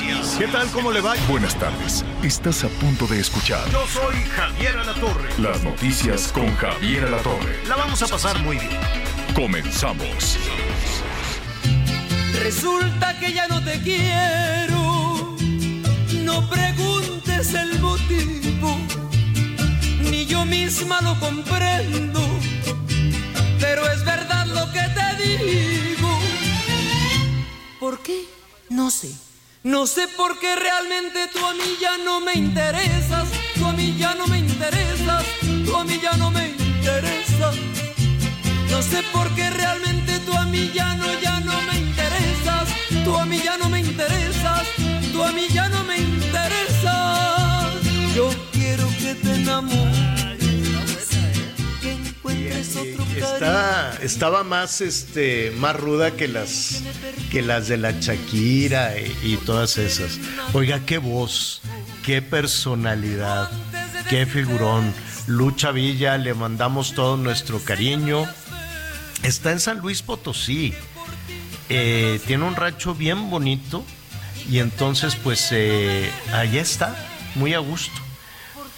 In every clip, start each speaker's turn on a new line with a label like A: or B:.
A: noticias.
B: ¿Qué tal? ¿Cómo le va?
C: Buenas tardes. Estás a punto de escuchar
B: Yo soy Javier Alatorre.
C: las noticias con Javier Alatorre.
B: La vamos a pasar muy bien.
C: Comenzamos.
D: Resulta que ya no te quiero, no preguntes el motivo, ni yo misma lo comprendo, pero es verdad lo que te digo. ¿Por qué? No sé. No sé por qué realmente tú a mí ya no me interesas, tú a mí ya no me interesas, tú a mí ya no me interesas. No sé por qué realmente tú a mí ya no, ya no me interesas. Tú a mí ya no me interesas. Tú a mí ya no me interesas. Yo quiero que te enamores.
B: Está, estaba más, este, más ruda que las, que las de la Shakira y, y todas esas. Oiga, qué voz, qué personalidad, qué figurón. Lucha Villa, le mandamos todo nuestro cariño. Está en San Luis Potosí. Eh, tiene un rancho bien bonito y entonces pues eh, allá está, muy a gusto.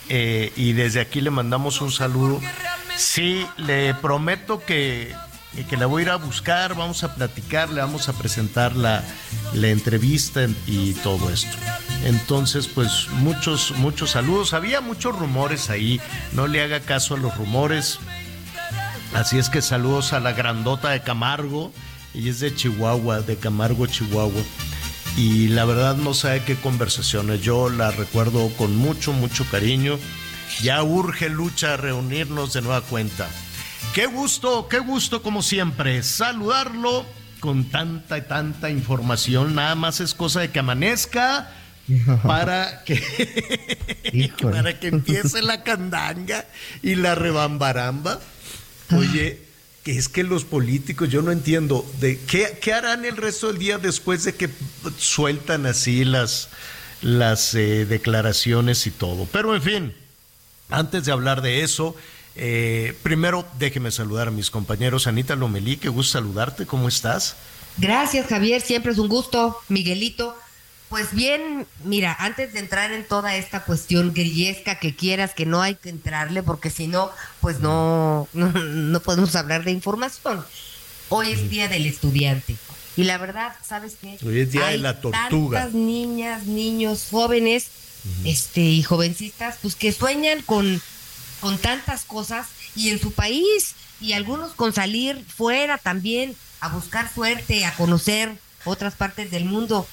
B: Eh, y desde aquí le mandamos un saludo. Sí, le prometo que, que la voy a ir a buscar, vamos a platicar, le vamos a presentar la, la entrevista y todo esto. Entonces, pues muchos, muchos saludos. Había muchos rumores ahí, no le haga caso a los rumores. Así es que saludos a la grandota de Camargo. Ella es de Chihuahua, de Camargo, Chihuahua. Y la verdad no sabe qué conversaciones. Yo la recuerdo con mucho, mucho cariño. Ya urge lucha reunirnos de nueva cuenta. Qué gusto, qué gusto como siempre. Saludarlo con tanta y tanta información. Nada más es cosa de que amanezca para que, para que empiece la candanga y la rebambaramba. Oye, que es que los políticos, yo no entiendo, de qué, qué harán el resto del día después de que sueltan así las, las eh, declaraciones y todo. Pero en fin, antes de hablar de eso, eh, primero déjeme saludar a mis compañeros. Anita Lomelí, qué gusto saludarte, ¿cómo estás?
E: Gracias, Javier, siempre es un gusto. Miguelito, pues bien, mira, antes de entrar en toda esta cuestión grillesca que quieras, que no hay que entrarle, porque si no, pues no, no, no podemos hablar de información. Hoy es Día del Estudiante. Y la verdad, ¿sabes qué?
B: Hoy es Día de la Tortuga.
E: Tantas niñas, niños, jóvenes este, y jovencitas, pues que sueñan con, con tantas cosas y en su país, y algunos con salir fuera también a buscar suerte, a conocer otras partes del mundo.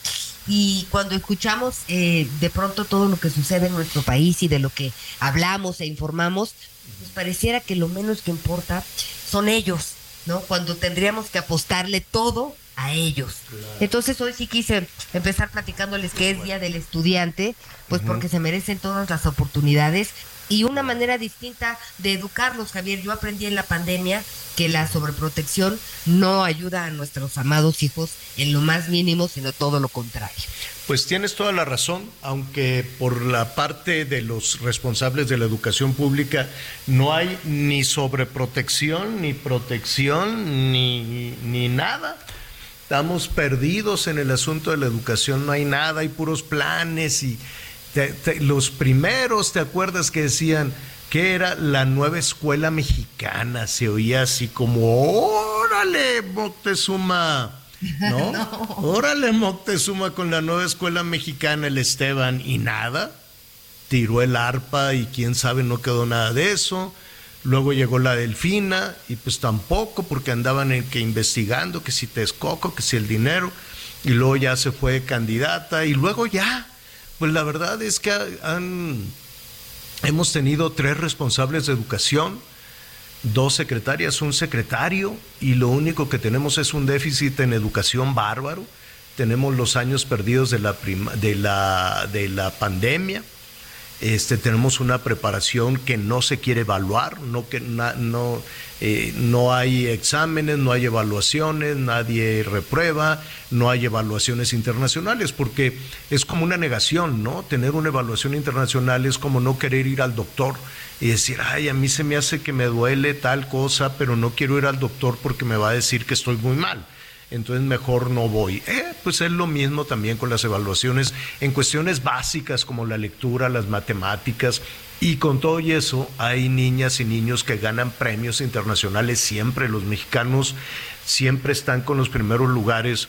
E: Y cuando escuchamos eh, de pronto todo lo que sucede en nuestro país y de lo que hablamos e informamos, pues pareciera que lo menos que importa son ellos, ¿no? Cuando tendríamos que apostarle todo a ellos. Entonces hoy sí quise empezar platicándoles que es Día del Estudiante, pues porque se merecen todas las oportunidades y una manera distinta de educarlos, Javier. Yo aprendí en la pandemia que la sobreprotección no ayuda a nuestros amados hijos en lo más mínimo, sino todo lo contrario.
B: Pues tienes toda la razón, aunque por la parte de los responsables de la educación pública no hay ni sobreprotección, ni protección, ni, ni nada. Estamos perdidos en el asunto de la educación, no hay nada, hay puros planes y te- te- los primeros, ¿te acuerdas que decían que era la nueva escuela mexicana? Se oía así como, órale, Moctezuma. ¿No? Órale, Moctezuma con la nueva escuela mexicana, el Esteban, y nada. Tiró el arpa y quién sabe, no quedó nada de eso. Luego llegó la Delfina y pues tampoco, porque andaban en que investigando que si Texcoco, que si el dinero. Y luego ya se fue candidata y luego ya. Pues la verdad es que han, hemos tenido tres responsables de educación dos secretarias, un secretario, y lo único que tenemos es un déficit en educación bárbaro. Tenemos los años perdidos de la, de la, de la pandemia. Este, tenemos una preparación que no se quiere evaluar, no, que no, eh, no hay exámenes, no hay evaluaciones, nadie reprueba, no hay evaluaciones internacionales, porque es como una negación, ¿no? Tener una evaluación internacional es como no querer ir al doctor y decir, ay, a mí se me hace que me duele tal cosa, pero no quiero ir al doctor porque me va a decir que estoy muy mal entonces mejor no voy. Eh, pues es lo mismo también con las evaluaciones en cuestiones básicas como la lectura, las matemáticas. Y con todo eso hay niñas y niños que ganan premios internacionales siempre. Los mexicanos siempre están con los primeros lugares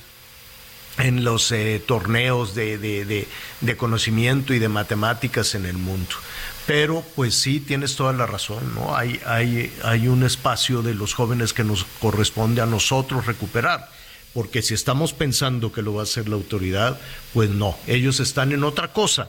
B: en los eh, torneos de, de, conocimiento y de matemáticas en el mundo. Pero pues sí, tienes toda la razón, ¿no? Hay, hay, hay un espacio de los jóvenes que nos corresponde a nosotros recuperar porque si estamos pensando que lo va a hacer la autoridad, pues no, ellos están en otra cosa,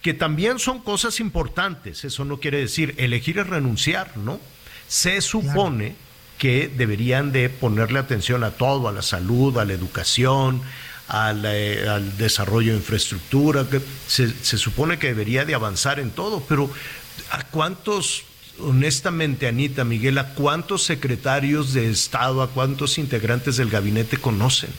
B: que también son cosas importantes, eso no quiere decir elegir es renunciar, ¿no? Se supone que deberían de ponerle atención a todo, a la salud, a la educación, al, eh, desarrollo de infraestructura, que se, se supone que debería de avanzar en todo, pero ¿a cuántos honestamente, Anita, Miguel, ¿a cuántos secretarios de Estado, a cuántos integrantes del gabinete conocen?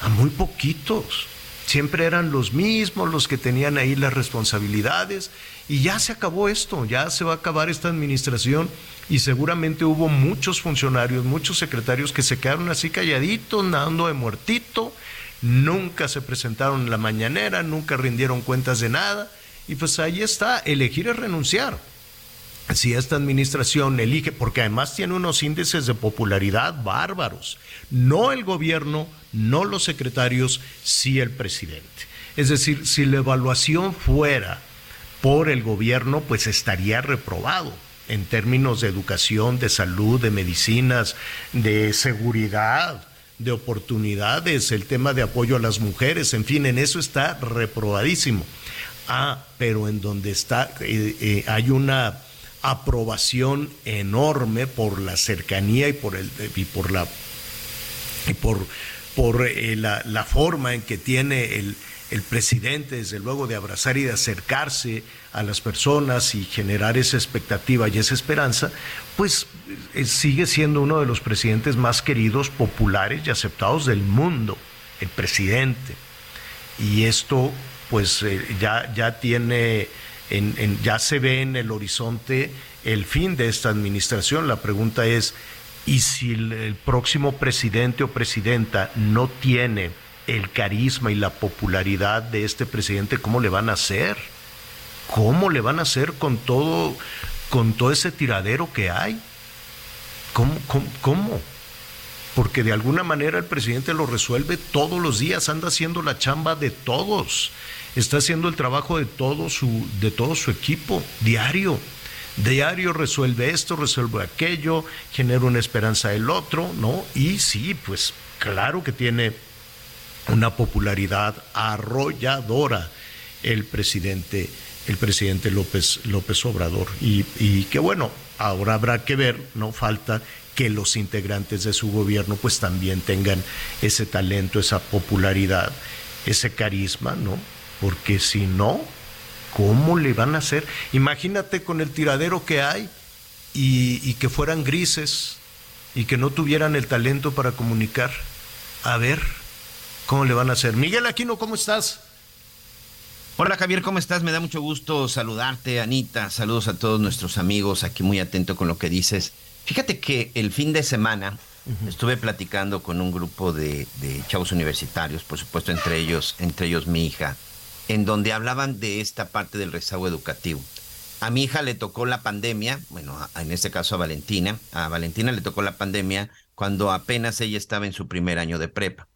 B: A muy poquitos. Siempre eran los mismos los que tenían ahí las responsabilidades. Y ya se acabó esto, ya se va a acabar esta administración. Y seguramente hubo muchos funcionarios, muchos secretarios que se quedaron así calladitos, nadando de muertito, nunca se presentaron en la mañanera, nunca rindieron cuentas de nada. Y pues ahí está, elegir es renunciar si esta administración elige, porque además tiene unos índices de popularidad bárbaros, no el gobierno, no los secretarios, sí el presidente. Es decir, si la evaluación fuera por el gobierno, pues estaría reprobado en términos de educación, de salud, de medicinas, de seguridad, de oportunidades, el tema de apoyo a las mujeres, en fin, en eso está reprobadísimo. Ah, pero en donde está, eh, eh, hay una aprobación enorme por la cercanía y por el y por la y por por eh, la, la, forma en que tiene el, el presidente, desde luego, de abrazar y de acercarse a las personas y generar esa expectativa y esa esperanza, pues eh, sigue siendo uno de los presidentes más queridos, populares y aceptados del mundo, el presidente. Y esto, pues, eh, ya, ya tiene ya se ve en el horizonte el fin de esta administración. La pregunta es, ¿y si el, próximo presidente o presidenta no tiene el carisma y la popularidad de este presidente, cómo le van a hacer? ¿Cómo le van a hacer con todo, con todo ese tiradero que hay? ¿Cómo, cómo, cómo? Porque de alguna manera el presidente lo resuelve todos los días, anda haciendo la chamba de todos está haciendo el trabajo de todo su, de todo su equipo diario. Diario resuelve esto, resuelve aquello, genera una esperanza del otro, ¿no? Y sí, pues claro que tiene una popularidad arrolladora el presidente, el presidente López, López Obrador. Y, y que bueno, ahora habrá que ver, no falta que los integrantes de su gobierno pues también tengan ese talento, esa popularidad, ese carisma, ¿no? Porque si no, ¿cómo le van a hacer? Imagínate con el tiradero que hay y, que fueran grises y que no tuvieran el talento para comunicar. A ver, ¿cómo le van a hacer? Miguel Aquino, ¿cómo estás?
F: Hola Javier, ¿cómo estás? Me da mucho gusto saludarte, Anita. Saludos a todos nuestros amigos, aquí muy atento con lo que dices. Fíjate que el fin de semana estuve platicando con un grupo de, de, chavos universitarios, por supuesto entre ellos, entre ellos mi hija, en donde hablaban de esta parte del rezago educativo. A mi hija le tocó la pandemia, bueno, en este caso a Valentina, a Valentina le tocó la pandemia cuando apenas ella estaba en su primer año de prepa.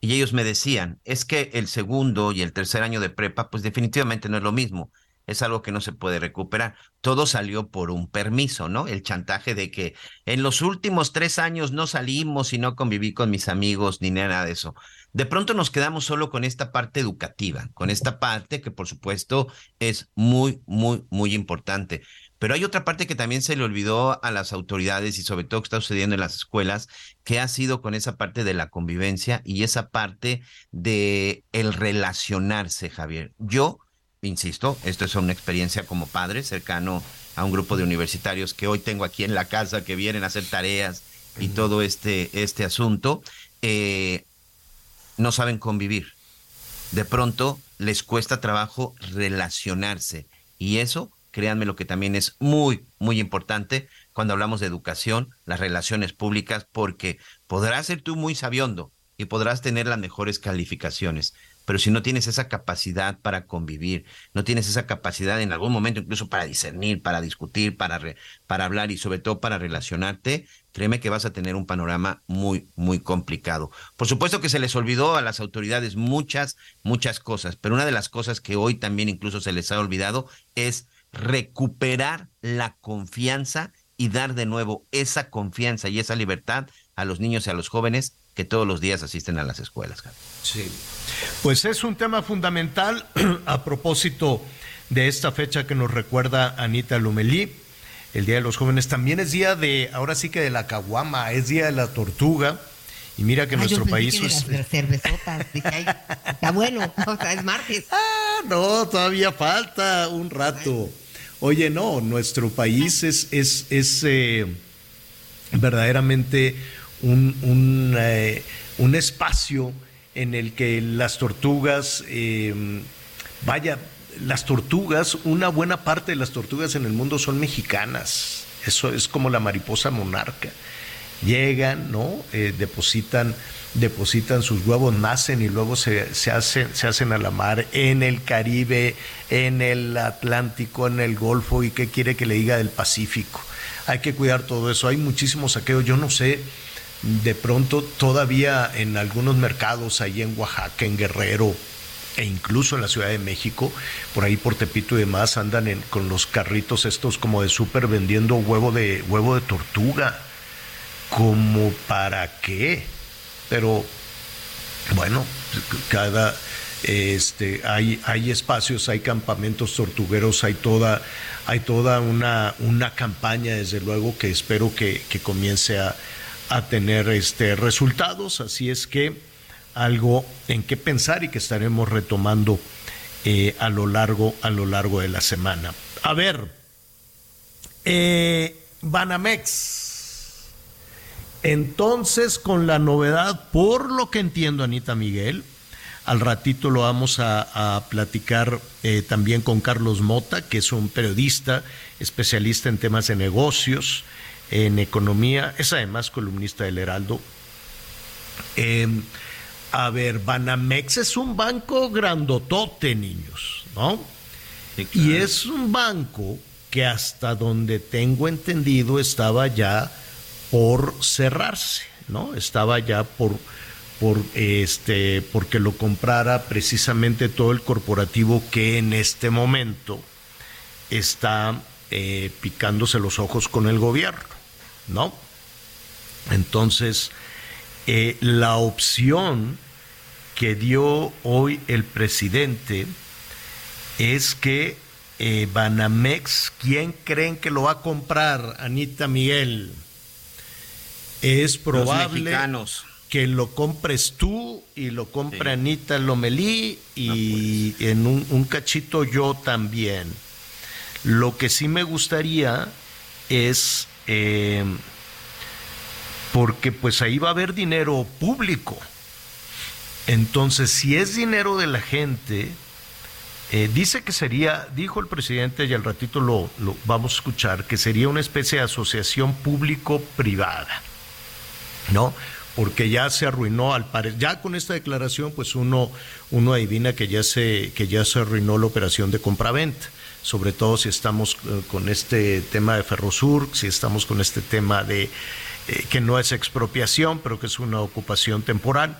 F: Y ellos me decían, es que el segundo y el tercer año de prepa, pues definitivamente no es lo mismo es algo que no se puede recuperar. Todo salió por un permiso, ¿no? El chantaje de que en los últimos tres años no salimos y no conviví con mis amigos ni nada de eso. De pronto nos quedamos solo con esta parte educativa, con esta parte que por supuesto es muy, muy, muy importante. Pero hay otra parte que también se le olvidó a las autoridades y sobre todo que está sucediendo en las escuelas, que ha sido con esa parte de la convivencia y esa parte de el relacionarse, Javier. Yo, insisto, esto es una experiencia como padre cercano a un grupo de universitarios que hoy tengo aquí en la casa, que vienen a hacer tareas y todo este, este asunto, eh, no saben convivir. De pronto les cuesta trabajo relacionarse y eso créanme lo que también es muy, muy importante cuando hablamos de educación, las relaciones públicas, porque podrás ser tú muy sabiondo y podrás tener las mejores calificaciones, pero si no tienes esa capacidad para convivir, no tienes esa capacidad en algún momento incluso para discernir, para discutir, para, para hablar y sobre todo para relacionarte, créeme que vas a tener un panorama muy, muy complicado. Por supuesto que se les olvidó a las autoridades muchas, muchas cosas, pero una de las cosas que hoy también incluso se les ha olvidado es recuperar la confianza y dar de nuevo esa confianza y esa libertad a los niños y a los jóvenes que todos los días asisten a las escuelas.
B: Sí, pues es un tema fundamental a propósito de esta fecha que nos recuerda Anita Lumelí. El Día de los Jóvenes también es día de, ahora sí que de la caguama, es día de la tortuga. Y mira que nuestro país
E: es... está bueno, es martes.
B: Ah, no, todavía falta un rato. Oye, no, nuestro país es, es, es eh, verdaderamente un, eh, un, espacio en el que las tortugas, em, vaya, las tortugas, una buena parte de las tortugas en el mundo son mexicanas. Eso es como la mariposa monarca. Llegan, ¿no? Eh, depositan depositan sus huevos, nacen y luego se, se, hacen, se hacen a la mar en el Caribe, en el Atlántico, en el Golfo y qué quiere que le diga del Pacífico. Hay que cuidar todo eso. Hay muchísimos saqueos. Yo no sé, de pronto todavía en algunos mercados, ahí en Oaxaca, en Guerrero, e incluso en la Ciudad de México, por ahí por Tepito y demás, andan con los carritos estos como de súper vendiendo huevo de, huevo de tortuga. ¿Como para qué? pero bueno, cada este hay, hay espacios, hay campamentos tortugueros, hay toda, hay toda una, una campaña, desde luego, que espero que, comience a, tener este resultados. Así es que algo en qué pensar y que estaremos retomando eh, a lo largo, a lo largo de la semana. A ver, eh, Banamex entonces, con la novedad, por lo que entiendo, Anita Miguel, al ratito lo vamos a, platicar eh, también con Carlos Mota, que es un periodista especialista en temas de negocios, en economía, es además columnista del Heraldo. Em, a ver, Banamex es un banco grandotote, niños, ¿no? Y es un banco que hasta donde tengo entendido estaba ya por cerrarse, ¿no? Estaba ya por, por este, porque lo comprara precisamente todo el corporativo que en este momento está eh, picándose los ojos con el gobierno, ¿no? Entonces, eh, la opción que dio hoy el presidente es que eh, Banamex, ¿quién creen que lo va a comprar, Anita Miguel? es probable que lo compres tú y lo compre Anita Lomelí y pues. en un, cachito yo también. Lo que sí me gustaría es, eh, porque pues ahí va a haber dinero público. Entonces, si es dinero de la gente, eh, dice que sería, dijo el presidente, y al ratito lo, vamos a escuchar, que sería una especie de asociación público-privada. ¿no? Porque ya se arruinó al parecer, ya con esta declaración, pues uno, uno adivina que ya se, que ya se arruinó la operación de compraventa, sobre todo si estamos eh, con este tema de Ferrosur, si estamos con este tema de eh, que no es expropiación, pero que es una ocupación temporal.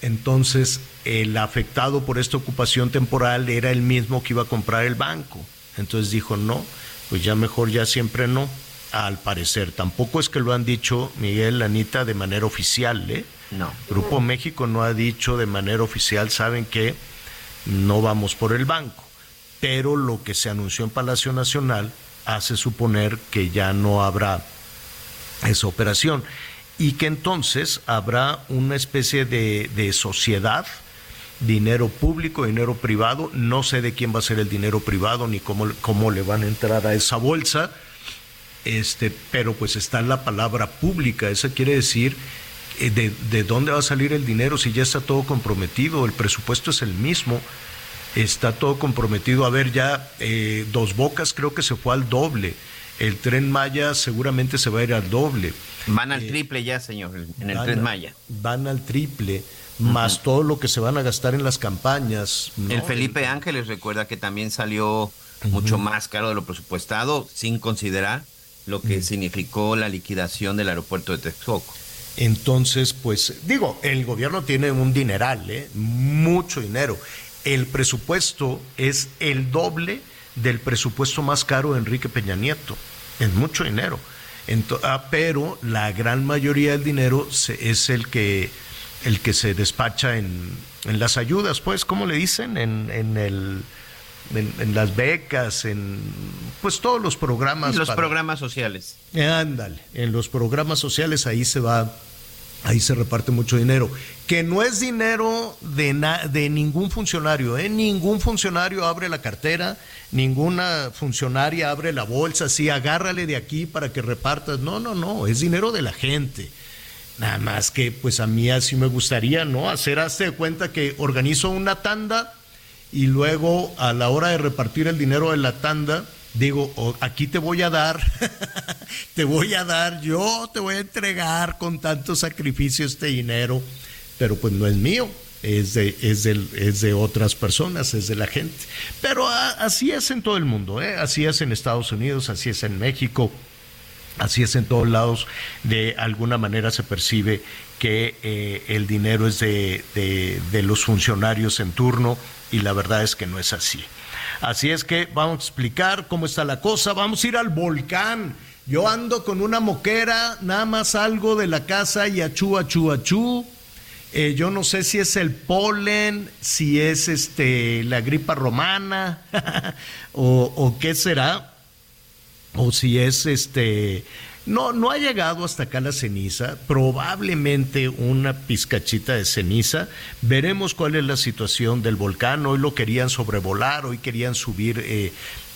B: Entonces, el afectado por esta ocupación temporal era el mismo que iba a comprar el banco. Entonces dijo, no, pues ya mejor ya siempre no al parecer. Tampoco es que lo han dicho Miguel, Anita, de manera oficial, ¿eh?
F: No.
B: Grupo México no ha dicho de manera oficial, saben que no vamos por el banco. Pero lo que se anunció en Palacio Nacional hace suponer que ya no habrá esa operación y que entonces habrá una especie de, de sociedad, dinero público, dinero privado, no sé de quién va a ser el dinero privado ni cómo, cómo le van a entrar a esa bolsa, este, pero pues está la palabra pública, eso quiere decir eh, de, de, dónde va a salir el dinero si ya está todo comprometido, el presupuesto es el mismo, está todo comprometido. A ver, ya eh, Dos Bocas creo que se fue al doble, el tren Maya seguramente se va a ir al doble.
F: Van al eh, triple ya, señor, en el tren Maya.
B: Van al triple, más todo lo que se van a gastar en las campañas.
F: El Felipe Ángeles recuerda que también salió mucho más caro de lo presupuestado, sin considerar lo que significó la liquidación del aeropuerto de Texcoco.
B: Entonces, pues digo, el gobierno tiene un dineral, ¿eh? mucho dinero. El presupuesto es el doble del presupuesto más caro de Enrique Peña Nieto. Es mucho dinero. ah, pero la gran mayoría del dinero se, es el que, el que se despacha en, en las ayudas, pues, ¿cómo le dicen? En, en el en, las becas, en pues todos los programas.
F: los programas sociales.
B: ándale, en los programas sociales ahí se va, ahí se reparte mucho dinero. Que no es dinero de, de ningún funcionario, ¿eh? ningún funcionario abre la cartera, ninguna funcionaria abre la bolsa, así agárrale de aquí para que repartas. No, no, no, es dinero de la gente. Nada más que pues a mí así me gustaría, ¿no? Hacer, hazte de cuenta que organizo una tanda y luego a la hora de repartir el dinero de la tanda, digo, aquí te voy a dar, te voy a dar, yo te voy a entregar con tanto sacrificio este dinero, pero pues no es mío, es de, es de, es de otras personas, es de la gente. Pero así es en todo el mundo, ¿eh? así es en Estados Unidos, así es en México. Así es en todos lados, de alguna manera se percibe que eh, el dinero es de, de, los funcionarios en turno y la verdad es que no es así. Así es que vamos a explicar cómo está la cosa, vamos a ir al volcán. Yo ando con una moquera, nada más salgo de la casa y achú, achú, achú. Eh, yo no sé si es el polen, si es este la gripa romana o, o qué será o si es este no, no ha llegado hasta acá la ceniza, probablemente una pizcachita de ceniza. Veremos cuál es la situación del volcán. Hoy lo querían sobrevolar, hoy querían subir eh,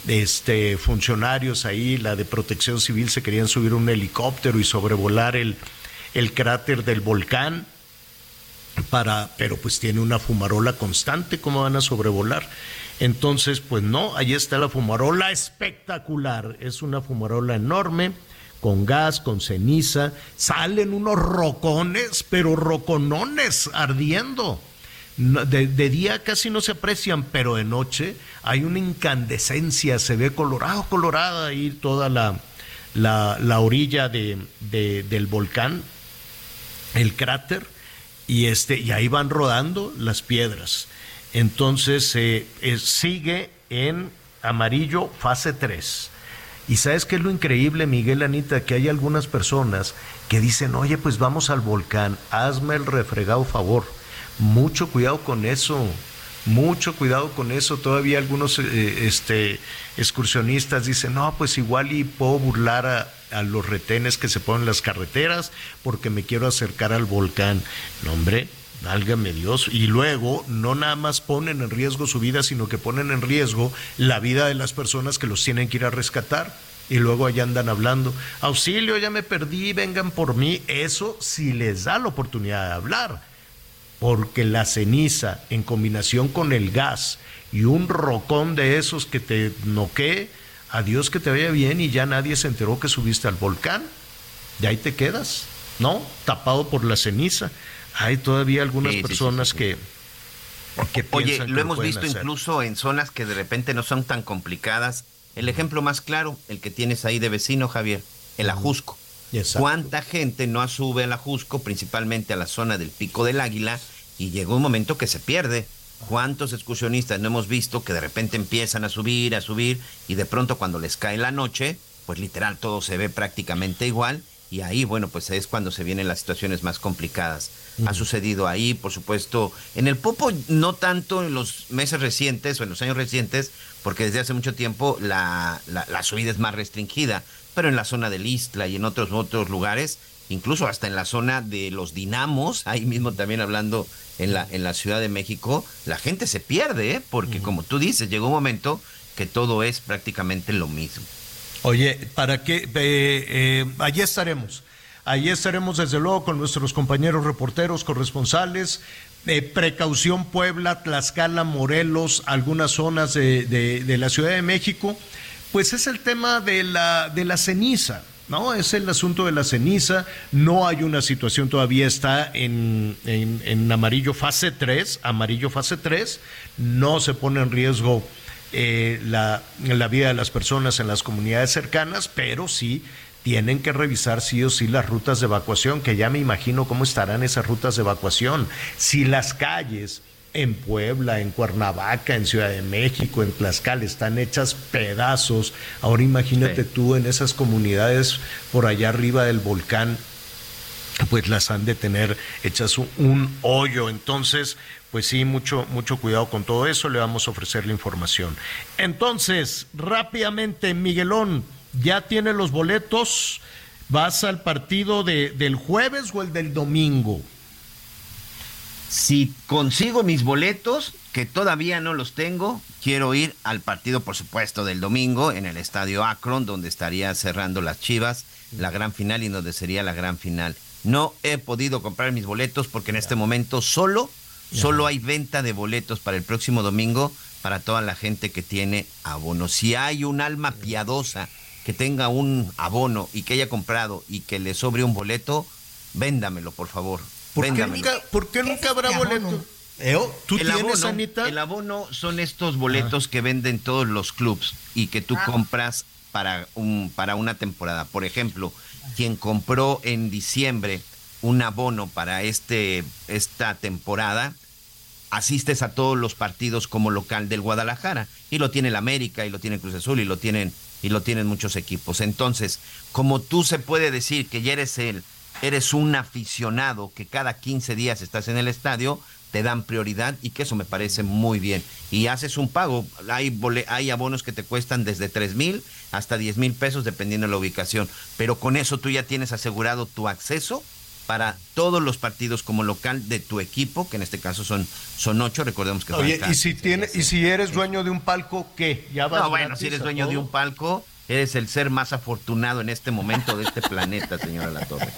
B: este, funcionarios ahí, la de protección civil se querían subir un helicóptero y sobrevolar el, el cráter del volcán. Para, pero pues tiene una fumarola constante, ¿cómo van a sobrevolar? Entonces, pues no, ahí está la fumarola espectacular, es una fumarola enorme, con gas, con ceniza, salen unos rocones, pero roconones ardiendo. De, día casi no se aprecian, pero de noche hay una incandescencia, se ve colorado, colorada ahí toda la, la, orilla de, del volcán, el cráter, y, este, y ahí van rodando las piedras. Entonces eh, eh, sigue en amarillo fase 3. Y sabes qué es lo increíble, Miguel Anita, que hay algunas personas que dicen, oye, pues vamos al volcán, hazme el refregado favor. Mucho cuidado con eso, mucho cuidado con eso. Todavía algunos eh, este, excursionistas dicen, no, pues igual y puedo burlar a, a, los retenes que se ponen en las carreteras porque me quiero acercar al volcán. No, hombre, Válgame Dios. Y luego no nada más ponen en riesgo su vida, sino que ponen en riesgo la vida de las personas que los tienen que ir a rescatar. Y luego allá andan hablando, auxilio, ya me perdí, vengan por mí. Eso sí les da la oportunidad de hablar. Porque la ceniza en combinación con el gas y un rocón de esos que te noquee, adiós que te vaya bien y ya nadie se enteró que subiste al volcán. Y ahí te quedas, ¿no? Tapado por la ceniza hay todavía algunas personas que,
F: que Oye, lo hemos visto incluso en zonas que de repente no son tan complicadas. El ejemplo más claro, el que tienes ahí de vecino, Javier, el Ajusco. ¿Cuánta gente no sube al Ajusco, principalmente a la zona del Pico del Águila, y llegó un momento que se pierde? ¿Cuántos excursionistas no hemos visto que de repente empiezan a subir, a subir, y de pronto cuando les cae la noche, pues literal todo se ve prácticamente igual y ahí, bueno, pues es cuando se vienen las situaciones más complicadas. Ha sucedido ahí, por supuesto, en el Popo no tanto en los meses recientes o en los años recientes, porque desde hace mucho tiempo la, la, subida es más restringida, pero en la zona del Istla y en otros, otros lugares, incluso hasta en la zona de los Dinamos, ahí mismo también hablando en la, en la Ciudad de México, la gente se pierde, ¿eh? porque como tú dices, llegó un momento que todo es prácticamente lo mismo.
B: Oye, ¿para qué? Eh, allí estaremos. Allí estaremos desde luego con nuestros compañeros reporteros, corresponsales. Eh, precaución Puebla, Tlaxcala, Morelos, algunas zonas de, la Ciudad de México. Pues es el tema de la, de la ceniza. ¿no? Es el asunto de la ceniza. No hay una situación todavía, está en, en, en, amarillo fase 3, amarillo fase 3. No se pone en riesgo eh, la, la vida de las personas en las comunidades cercanas, pero sí tienen que revisar sí o sí las rutas de evacuación, que ya me imagino cómo estarán esas rutas de evacuación. Si las calles en Puebla, en Cuernavaca, en Ciudad de México, en Tlaxcala están hechas pedazos, ahora imagínate tú en esas comunidades por allá arriba del volcán, pues las han de tener hechas un hoyo. Entonces, pues sí, mucho, mucho cuidado con todo eso, le vamos a ofrecer la información. Entonces, rápidamente, Miguelón, ¿ya tiene los boletos? ¿Vas al partido de, del jueves o el del domingo?
F: Si consigo mis boletos, que todavía no los tengo, quiero ir al partido, por supuesto, del domingo en el estadio Akron, donde estaría cerrando las Chivas, la gran final y donde sería la gran final. No he podido comprar mis boletos porque en este momento solo Solo hay venta de boletos para el próximo domingo para toda la gente que tiene abono. Si hay un alma piadosa que tenga un abono y que haya comprado y que le sobre un boleto, véndamelo, por favor.
B: ¿Por qué nunca, ¿por qué nunca habrá boleto? ¿Tú
F: el tienes, abono, El abono son estos boletos que venden todos los clubs y que tú ah. compras para, un, para una temporada. Por ejemplo, quien compró en diciembre un abono para este, esta temporada, asistes a todos los partidos como local del Guadalajara. Y lo tiene el América, y lo tiene Cruz Azul, y lo tienen, y lo tienen muchos equipos. Entonces, como tú se puede decir que ya eres el, eres un aficionado que cada 15 días estás en el estadio, te dan prioridad y que eso me parece muy bien. Y haces un pago. Hay, hay abonos que te cuestan desde 3 mil hasta 10 mil pesos dependiendo de la ubicación. Pero con eso tú ya tienes asegurado tu acceso para todos los partidos como local de tu equipo, que en este caso son, son ocho, recordemos que
B: Oye, y si tiene, y si eres dueño de un palco, ¿qué?
F: ¿Ya vas no, bueno, si eres dueño de un palco, eres el ser más afortunado en este momento de este planeta, señora La Torre.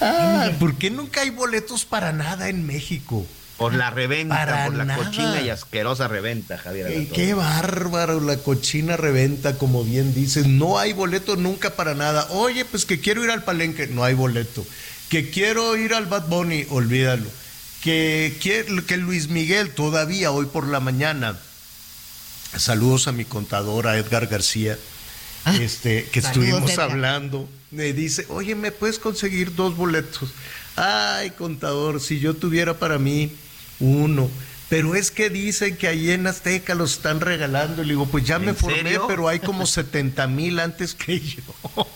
B: Ah, ¿por qué nunca hay boletos para nada en México?
F: Por la reventa, por la cochina y asquerosa reventa, Javier.
B: qué bárbaro, la cochina reventa, como bien dices. No hay boleto nunca para nada. Oye, pues que quiero ir al palenque, no hay boleto. Que quiero ir al Bad Bunny, olvídalo. Que, que Luis Miguel todavía hoy por la mañana. Saludos a mi contadora Edgar García, ah, este, que estuvimos hablando. Me dice, oye, ¿me puedes conseguir dos boletos? Ay, contador, si yo tuviera para mí uno. Pero es que dicen que ahí en Azteca los están regalando. Le digo, pues ya me formé, pero hay como 70 mil antes que yo.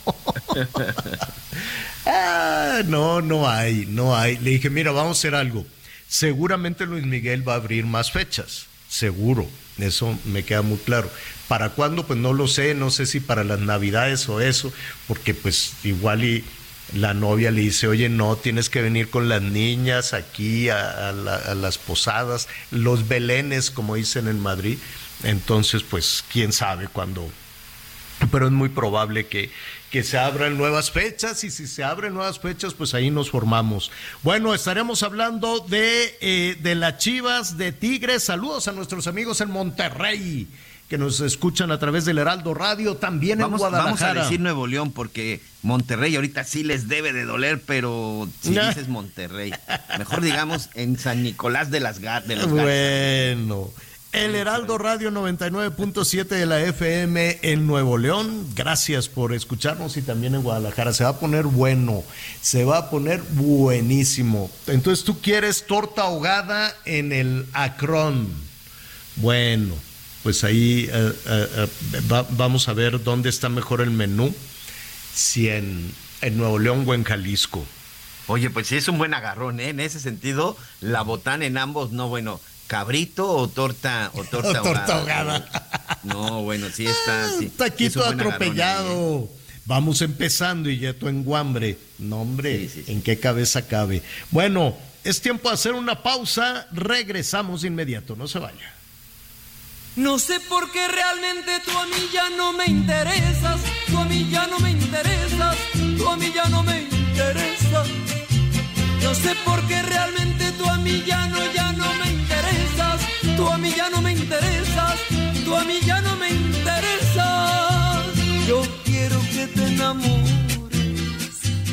B: ah, no, no hay, no hay. Le dije, mira, vamos a hacer algo. Seguramente Luis Miguel va a abrir más fechas, seguro. Eso me queda muy claro. ¿Para cuándo? Pues no lo sé, no sé si para las navidades o eso, porque pues igual y la novia le dice, oye, no, tienes que venir con las niñas aquí a, las posadas, los belenes, como dicen en Madrid. Entonces, pues, quién sabe cuándo. Pero es muy probable que, que se abran nuevas fechas y si se abren nuevas fechas, pues ahí nos formamos. Bueno, estaremos hablando de, eh, de las Chivas de Tigres. Saludos a nuestros amigos en Monterrey que nos escuchan a través del Heraldo Radio, también en Guadalajara.
F: Vamos a decir Nuevo León porque Monterrey ahorita sí les debe de doler, pero si dices Monterrey, mejor digamos en San Nicolás de las de los
B: Bueno. El Heraldo Radio 99.7 de la FM en Nuevo León. Gracias por escucharnos y también en Guadalajara. Se va a poner bueno, se va a poner buenísimo. Entonces tú quieres torta ahogada en el Acron. Bueno, pues ahí eh, eh, eh, vamos a ver dónde está mejor el menú. Si en En Nuevo León o en Jalisco.
F: Oye, pues sí es un buen agarrón, ¿eh? En ese sentido, la botana en ambos, no, bueno, cabrito o torta o torta,
B: ahogada.
F: No, bueno, sí está. Sí,
B: taquito atropellado. Vamos empezando y ya tú en guambre. No, hombre, ¿en qué cabeza cabe? Bueno, es tiempo de hacer una pausa. Regresamos de inmediato, no se vaya.
D: No sé por qué realmente tú a mí ya no me interesas, tú a mí ya no me interesas, tú a mí ya no me interesas. No sé por qué realmente tú a mí ya no, ya no me interesas, tú a mí ya no me interesas, tú a mí ya no me interesas. Yo quiero que te enamores.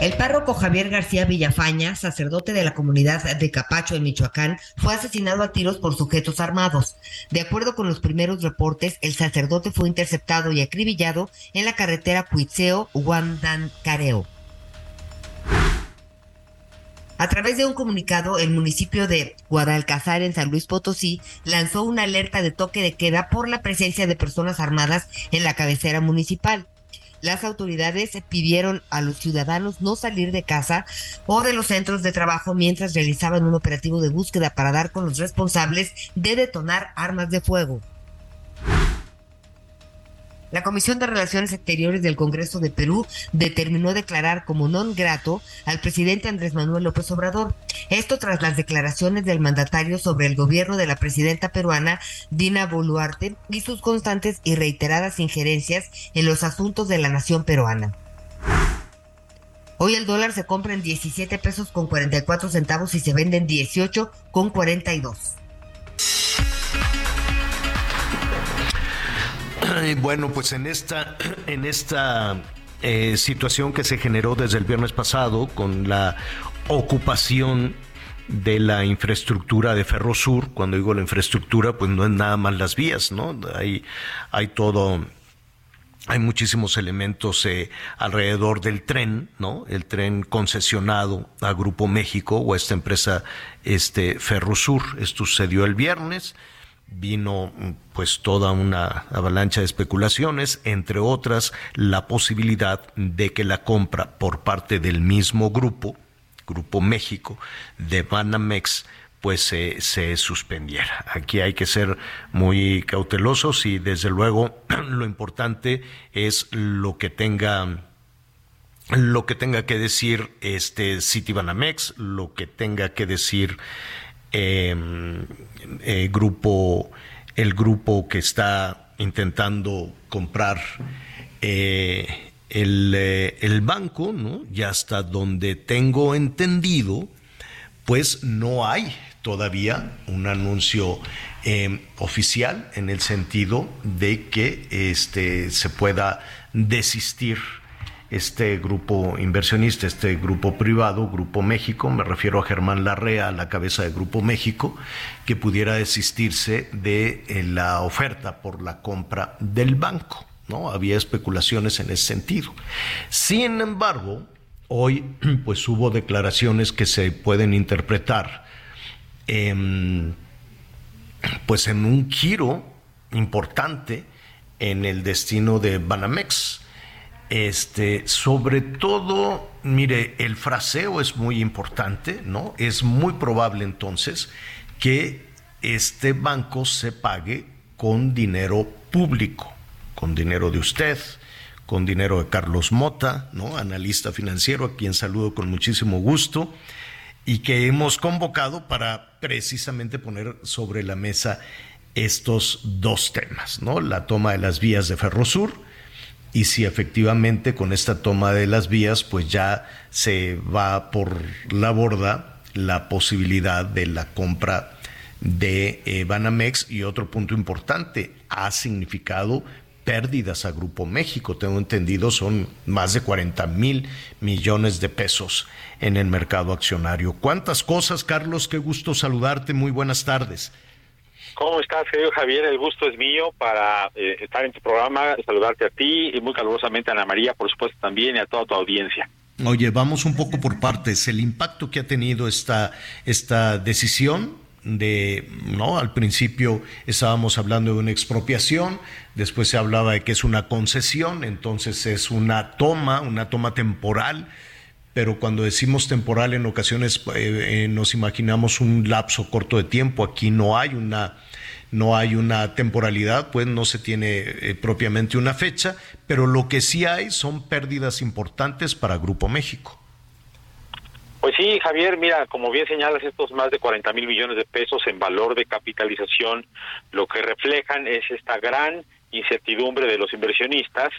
E: El párroco Javier García Villafaña, sacerdote de la comunidad de Capacho en Michoacán, fue asesinado a tiros por sujetos armados. De acuerdo con los primeros reportes, el sacerdote fue interceptado y acribillado en la carretera Cuitzeo-Guandancareo. A través de un comunicado, el municipio de Guadalcazar en San Luis Potosí lanzó una alerta de toque de queda por la presencia de personas armadas en la cabecera municipal. Las autoridades pidieron a los ciudadanos no salir de casa o de los centros de trabajo mientras realizaban un operativo de búsqueda para dar con los responsables de detonar armas de fuego. La Comisión de Relaciones Exteriores del Congreso de Perú determinó declarar como non grato al presidente Andrés Manuel López Obrador. Esto tras las declaraciones del mandatario sobre el gobierno de la presidenta peruana Dina Boluarte y sus constantes y reiteradas injerencias en los asuntos de la nación peruana. Hoy el dólar se compra en 17 pesos con 44 centavos y se vende en 18 con 42.
B: Bueno, pues en esta, en esta eh, situación que se generó desde el viernes pasado con la ocupación de la infraestructura de Ferrosur, cuando digo la infraestructura, pues no es nada más las vías, ¿no? Hay, hay todo, hay muchísimos elementos eh, alrededor del tren, ¿no? El tren concesionado a Grupo México o a esta empresa este Ferrosur. Esto sucedió el viernes vino pues toda una avalancha de especulaciones, entre otras la posibilidad de que la compra por parte del mismo grupo, Grupo México, de Banamex, pues se suspendiera. Aquí hay que ser muy cautelosos y desde luego lo importante es lo que tenga lo que tenga que decir este Citibanamex, lo que tenga que decir eh, grupo, el grupo que está intentando comprar eh, el, eh, el, banco, ¿no? Ya hasta donde tengo entendido, pues no hay todavía un anuncio em, oficial en el sentido de que este, se pueda desistir este grupo inversionista, este grupo privado, Grupo México, me refiero a Germán Larrea, la cabeza de Grupo México, que pudiera desistirse de eh, la oferta por la compra del banco. ¿no? Había especulaciones en ese sentido. Sin embargo, hoy pues hubo declaraciones que se pueden interpretar pues en un giro importante en el destino de Banamex este, sobre todo, mire, el fraseo es muy importante, ¿no? Es muy probable entonces que este banco se pague con dinero público, con dinero de usted, con dinero de Carlos Mota, ¿no? Analista financiero, a quien saludo con muchísimo gusto y que hemos convocado para precisamente poner sobre la mesa estos dos temas, ¿no? La toma de las vías de Ferrosur y si efectivamente con esta toma de las vías pues ya se va por la borda la posibilidad de la compra de eh, Banamex y otro punto importante ha significado pérdidas a Grupo México. Tengo entendido, son más de 40 mil millones de pesos en el mercado accionario. ¿Cuántas cosas, Carlos? Qué gusto saludarte. Muy buenas tardes.
G: ¿Cómo estás, querido Javier? El gusto es mío para eh, estar en tu programa, saludarte a ti y muy calurosamente a Ana María, por supuesto, también y a toda tu audiencia.
B: Oye, vamos un poco por partes. El impacto que ha tenido esta, esta decisión de, ¿no? Al principio estábamos hablando de una expropiación, después se hablaba de que es una concesión, entonces es una toma, una toma temporal, pero cuando decimos temporal en ocasiones eh, eh, nos imaginamos un lapso corto de tiempo, aquí no hay una no hay una temporalidad, pues no se tiene eh, propiamente una fecha, pero lo que sí hay son pérdidas importantes para Grupo México.
G: Pues sí, Javier, mira, como bien señalas, estos más de 40 mil millones de pesos en valor de capitalización, lo que reflejan es esta gran incertidumbre de los inversionistas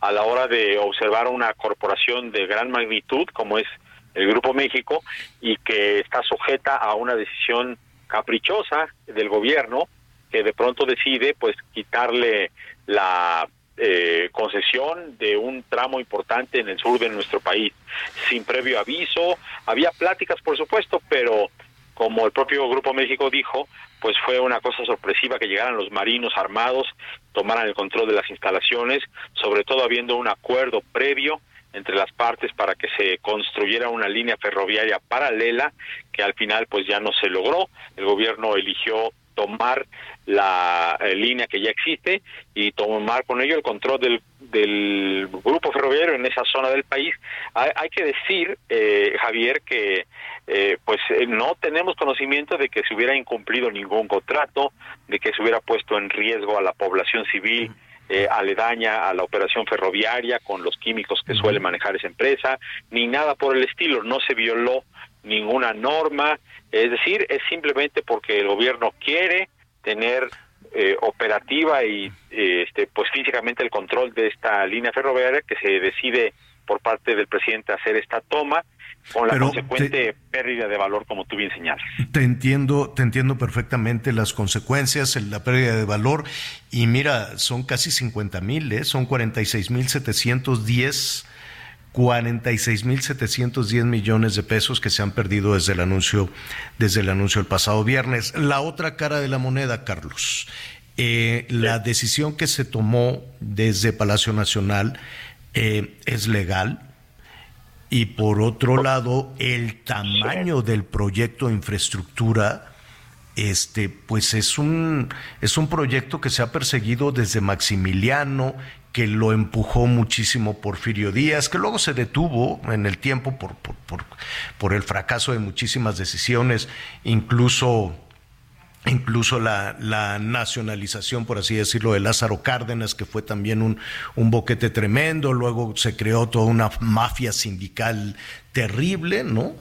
G: a la hora de observar una corporación de gran magnitud como es el Grupo México y que está sujeta a una decisión caprichosa del gobierno que de pronto decide pues quitarle la eh, concesión de un tramo importante en el sur de nuestro país, sin previo aviso. Había pláticas, por supuesto, pero como el propio Grupo México dijo, pues fue una cosa sorpresiva que llegaran los marinos armados, tomaran el control de las instalaciones, sobre todo habiendo un acuerdo previo entre las partes para que se construyera una línea ferroviaria paralela que al final pues ya no se logró. El gobierno eligió tomar la eh, línea que ya existe y tomar con ello el control del, del grupo ferroviario en esa zona del país. Hay, que decir, eh, Javier, que eh, pues no tenemos conocimiento de que se hubiera incumplido ningún contrato, de que se hubiera puesto en riesgo a la población civil. aledaña a la operación ferroviaria con los químicos que suele manejar esa empresa, ni nada por el estilo, no se violó ninguna norma, es decir, es simplemente porque el gobierno quiere tener eh, operativa y eh, este, pues físicamente el control de esta línea ferroviaria que se decide por parte del presidente hacer esta toma con la consecuente pérdida de valor como tú bien señalas.
B: Te entiendo, te entiendo perfectamente las consecuencias, la pérdida de valor y mira, son casi 50 mil, ¿eh? son 46 mil 710 46.710 millones de pesos que se han perdido desde el anuncio desde el anuncio del pasado viernes. La otra cara de la moneda, Carlos, eh, la decisión que se tomó desde Palacio Nacional eh, es legal y por otro lado el tamaño del proyecto de infraestructura este pues es un es un proyecto que se ha perseguido desde Maximiliano que lo empujó muchísimo Porfirio Díaz, que luego se detuvo en el tiempo por, por, el fracaso de muchísimas decisiones, incluso incluso la, nacionalización, por así decirlo, de Lázaro Cárdenas, que fue también un, un, boquete tremendo, luego se creó toda una mafia sindical terrible, ¿no?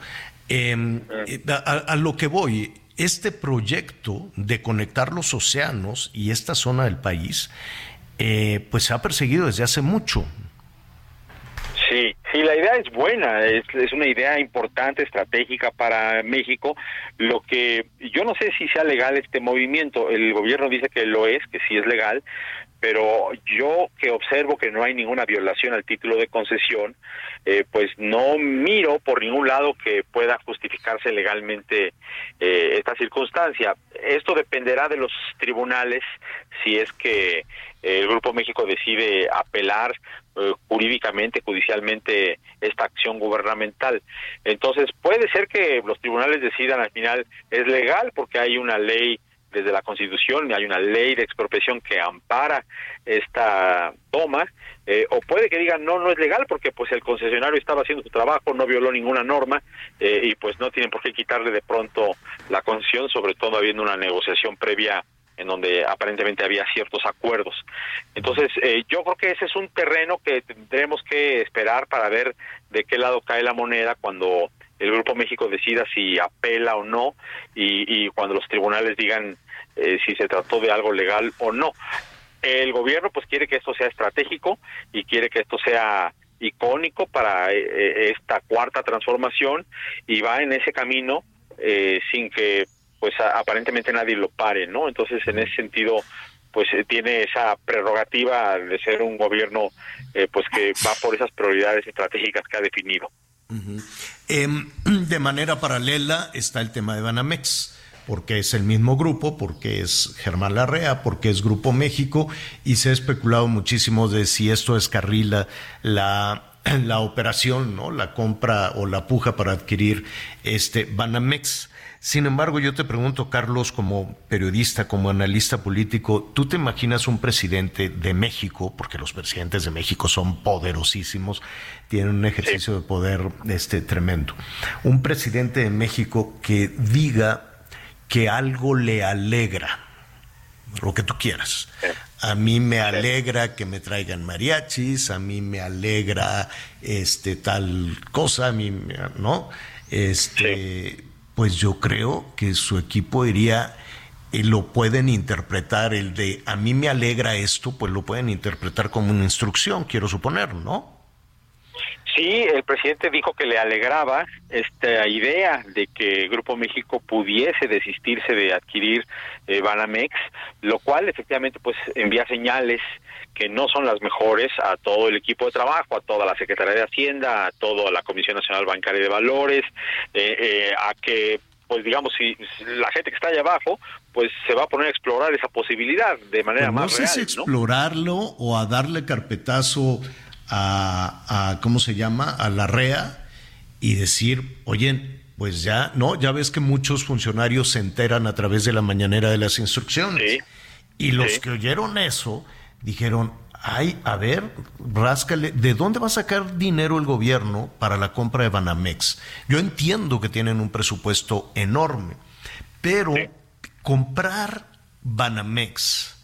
B: Em, eh, a, lo que voy, este proyecto de conectar los océanos y esta zona del país eh, pues se ha perseguido desde hace mucho.
G: Sí, sí, la idea es buena, es, es, una idea importante, estratégica para México. Lo que yo no sé si sea legal este movimiento, el gobierno dice que lo es, que sí es legal, pero yo que observo que no hay ninguna violación al título de concesión, eh, pues no miro por ningún lado que pueda justificarse legalmente eh, esta circunstancia. Esto dependerá de los tribunales si es que el Grupo México decide apelar eh, jurídicamente, judicialmente esta acción gubernamental. Entonces puede ser que los tribunales decidan al final es legal porque hay una ley desde la Constitución, hay una ley de expropiación que ampara esta toma, eh, o puede que digan no, no es legal porque pues el concesionario estaba haciendo su trabajo, no violó ninguna norma eh, y pues no tienen por qué quitarle de pronto la concesión, sobre todo habiendo una negociación previa en donde aparentemente había ciertos acuerdos. Entonces, eh, yo creo que ese es un terreno que tendremos que esperar para ver de qué lado cae la moneda cuando el Grupo México decida si apela o no y, cuando los tribunales digan eh, si se trató de algo legal o no. El gobierno pues quiere que esto sea estratégico y quiere que esto sea icónico para eh, esta cuarta transformación y va en ese camino sin que pues aparentemente nadie lo pare, ¿no? Entonces, en ese sentido, pues tiene esa prerrogativa de ser un gobierno pues que va por esas prioridades estratégicas que ha definido.
B: Em, de manera paralela está el tema de Banamex porque es el mismo grupo, porque es Germán Larrea, porque es Grupo México, y se ha especulado muchísimo de si esto descarrila la, la operación, ¿no? la compra o la puja para adquirir este Banamex. Sin embargo, yo te pregunto, Carlos, como periodista, como analista político, ¿tú te imaginas un presidente de México, porque los presidentes de México son poderosísimos, tienen un ejercicio de poder este, tremendo, un presidente de México que diga que algo le alegra, lo que tú quieras. A mí me alegra que me traigan mariachis, a mí me alegra este tal cosa, a mí no. Este, pues yo creo que su equipo diría y lo pueden interpretar el de a mí me alegra esto, pues lo pueden interpretar como una instrucción, quiero suponer, ¿no?
G: Sí, el presidente dijo que le alegraba esta idea de que Grupo México pudiese desistirse de adquirir eh, Banamex, lo cual efectivamente pues envía señales que no son las mejores a todo el equipo de trabajo, a toda la Secretaría de Hacienda, a toda la Comisión Nacional Bancaria de Valores, eh, eh, a que pues digamos, si la gente que está allá abajo, pues se va a poner a explorar esa posibilidad de manera más
B: no sé si explorarlo o a darle carpetazo a, ¿cómo se llama? A la REA y decir, oye, pues ya, no, ya ves que muchos funcionarios se enteran a través de la mañanera de las instrucciones. Y los que oyeron eso dijeron, ay, a ver, ráscale, ¿de dónde va a sacar dinero el gobierno para la compra de Banamex? Yo entiendo que tienen un presupuesto enorme, pero comprar Banamex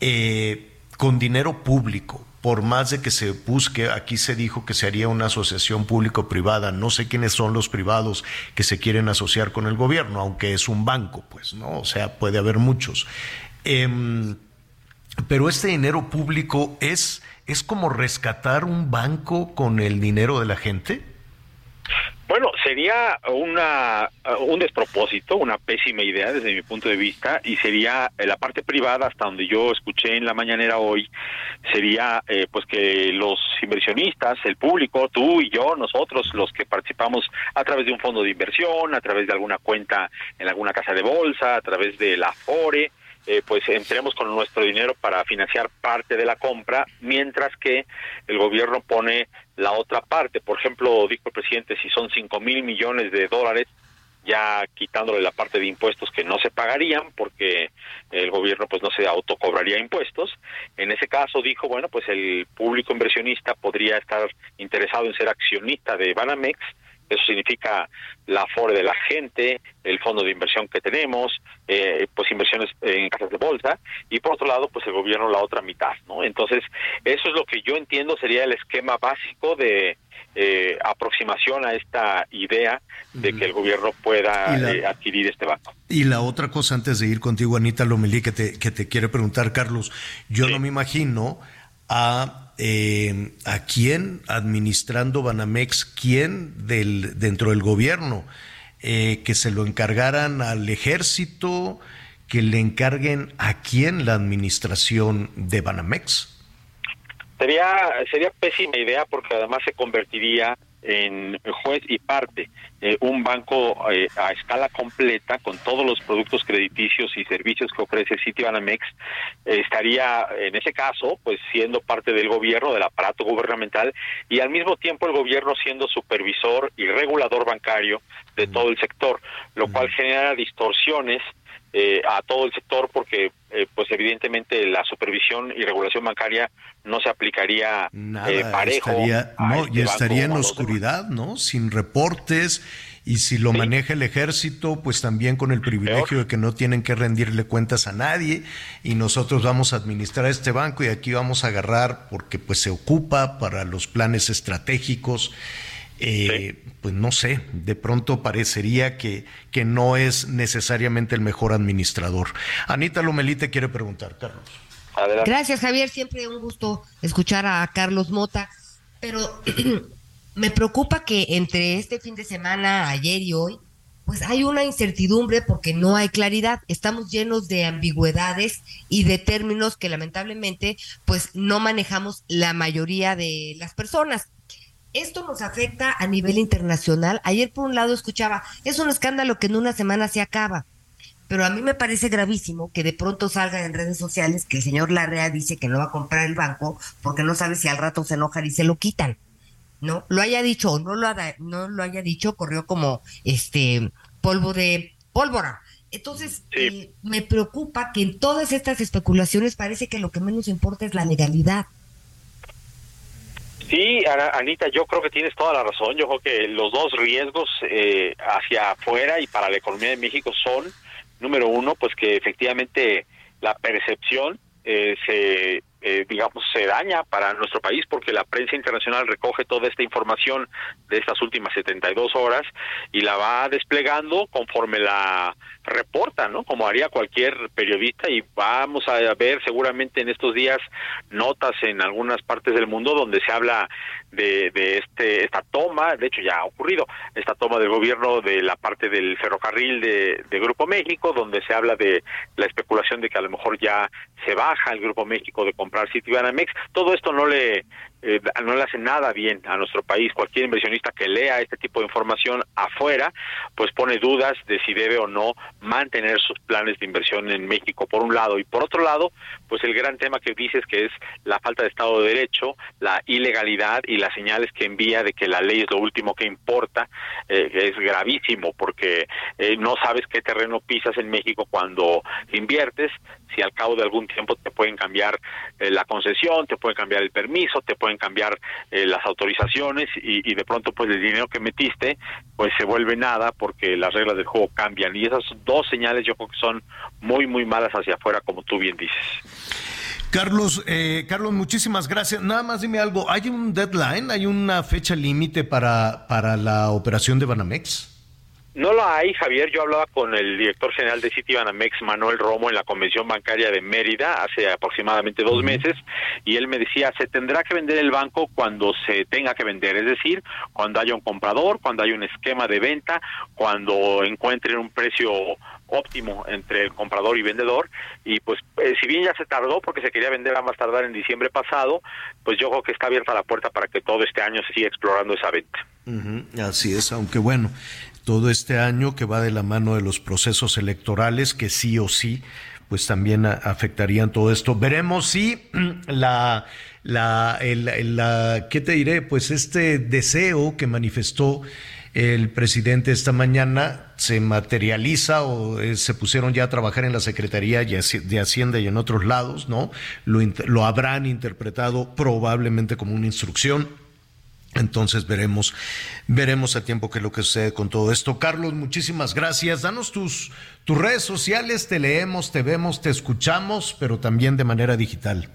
B: eh, con dinero público, por más de que se busque, aquí se dijo que se haría una asociación público-privada, no sé quiénes son los privados que se quieren asociar con el gobierno, aunque es un banco, pues, ¿no? O sea, puede haber muchos. Em, pero este dinero público es, es como rescatar un banco con el dinero de la gente.
G: Bueno, sería una, un despropósito, una pésima idea desde mi punto de vista, y sería eh, la parte privada, hasta donde yo escuché en la mañanera hoy, sería eh, pues que los inversionistas, el público, tú y yo, nosotros, los que participamos a través de un fondo de inversión, a través de alguna cuenta en alguna casa de bolsa, a través de la FORE, eh, pues entremos con nuestro dinero para financiar parte de la compra, mientras que el gobierno pone la otra parte. Por ejemplo, dijo el presidente, si son cinco mil millones de dólares, ya quitándole la parte de impuestos que no se pagarían porque el gobierno pues no se autocobraría impuestos. En ese caso dijo, bueno, pues el público inversionista podría estar interesado en ser accionista de Banamex eso significa la FORE de la gente, el fondo de inversión que tenemos, eh, pues inversiones en casas de bolsa, y por otro lado, pues el gobierno la otra mitad, ¿no? Entonces, eso es lo que yo entiendo sería el esquema básico de eh, aproximación a esta idea de que el gobierno pueda eh, adquirir este banco.
B: Y la otra cosa, antes de ir contigo, Anita Lomelí, que te, que te quiere preguntar, Carlos, yo no me imagino a eh, a quién administrando Banamex, quién del, dentro del gobierno, eh, que se lo encargaran al ejército, que le encarguen a quién la administración de Banamex.
G: Sería, sería pésima idea porque además se convertiría en juez y parte, eh, un banco eh, a escala completa con todos los productos crediticios y servicios que ofrece Citibanamex, eh, estaría en ese caso pues siendo parte del gobierno, del aparato gubernamental y al mismo tiempo el gobierno siendo supervisor y regulador bancario de todo el sector, lo cual genera distorsiones eh, a todo el sector porque eh, pues evidentemente la supervisión y regulación bancaria no se aplicaría eh, parejo
B: estaría, no, este y estaría en oscuridad no sin reportes y si lo maneja el ejército pues también con el privilegio de que no tienen que rendirle cuentas a nadie y nosotros vamos a administrar este banco y aquí vamos a agarrar porque pues se ocupa para los planes estratégicos eh, pues no sé, de pronto parecería que, que no es necesariamente el mejor administrador. Anita Lomelí te quiere preguntar, Carlos.
E: Gracias, Javier. Siempre un gusto escuchar a Carlos Mota. Pero me preocupa que entre este fin de semana, ayer y hoy, pues hay una incertidumbre porque no hay claridad. Estamos llenos de ambigüedades y de términos que lamentablemente pues no manejamos la mayoría de las personas. Esto nos afecta a nivel internacional. Ayer por un lado escuchaba, es un escándalo que en una semana se acaba. Pero a mí me parece gravísimo que de pronto salga en redes sociales que el señor Larrea dice que no va a comprar el banco porque no sabe si al rato se enojan y se lo quitan. ¿no? Lo haya dicho o no lo, no lo haya dicho, corrió como este polvo de pólvora. Entonces, eh, me preocupa que en todas estas especulaciones parece que lo que menos importa es la legalidad.
G: Sí, Anita, yo creo que tienes toda la razón. Yo creo que los dos riesgos eh, hacia afuera y para la economía de México son, número uno, pues que efectivamente la percepción eh, se eh, digamos, se daña para nuestro país porque la prensa internacional recoge toda esta información de estas últimas 72 horas y la va desplegando conforme la reporta, ¿no? Como haría cualquier periodista y vamos a ver seguramente en estos días notas en algunas partes del mundo donde se habla de, de este esta toma, de hecho ya ha ocurrido, esta toma del gobierno de la parte del ferrocarril de, de Grupo México, donde se habla de la especulación de que a lo mejor ya se baja el Grupo México de comprar Citibanamex, todo esto no le eh, no le hace nada bien a nuestro país. Cualquier inversionista que lea este tipo de información afuera, pues pone dudas de si debe o no mantener sus planes de inversión en México, por un lado. Y por otro lado, pues el gran tema que dices que es la falta de Estado de Derecho, la ilegalidad y las señales que envía de que la ley es lo último que importa, eh, es gravísimo porque eh, no sabes qué terreno pisas en México cuando inviertes, si al cabo de algún tiempo te pueden cambiar la concesión, te pueden cambiar el permiso, te pueden cambiar eh, las autorizaciones y, de pronto pues el dinero que metiste pues se vuelve nada porque las reglas del juego cambian y esas dos señales yo creo que son muy muy malas hacia afuera como tú bien dices.
B: Carlos, eh, Carlos, muchísimas gracias. Nada más dime algo, ¿hay un deadline, hay una fecha límite para, para la operación de Banamex?
G: No lo hay, Javier. Yo hablaba con el director general de Citibanamex, Manuel Romo, en la Convención Bancaria de Mérida hace aproximadamente dos meses, y él me decía, se tendrá que vender el banco cuando se tenga que vender, es decir, cuando haya un comprador, cuando haya un esquema de venta, cuando encuentren un precio óptimo entre el comprador y vendedor. Y pues eh, si bien ya se tardó porque se quería vender a más tardar en diciembre pasado pues yo creo que está abierta la puerta para que todo este año se siga explorando esa venta.
B: Así es aunque bueno todo este año que va de la mano de los procesos electorales que sí o sí pues también afectarían todo esto. Veremos si la, la, el, la, ¿qué te diré? Pues este deseo que manifestó el presidente esta mañana se materializa o eh, se pusieron ya a trabajar en la Secretaría de Hacienda y en otros lados, ¿no? Lo, lo habrán interpretado probablemente como una instrucción entonces veremos, veremos a tiempo qué es lo que sucede con todo esto. Carlos, muchísimas gracias. Danos tus, tus redes sociales, te leemos, te vemos, te escuchamos, pero también de manera digital.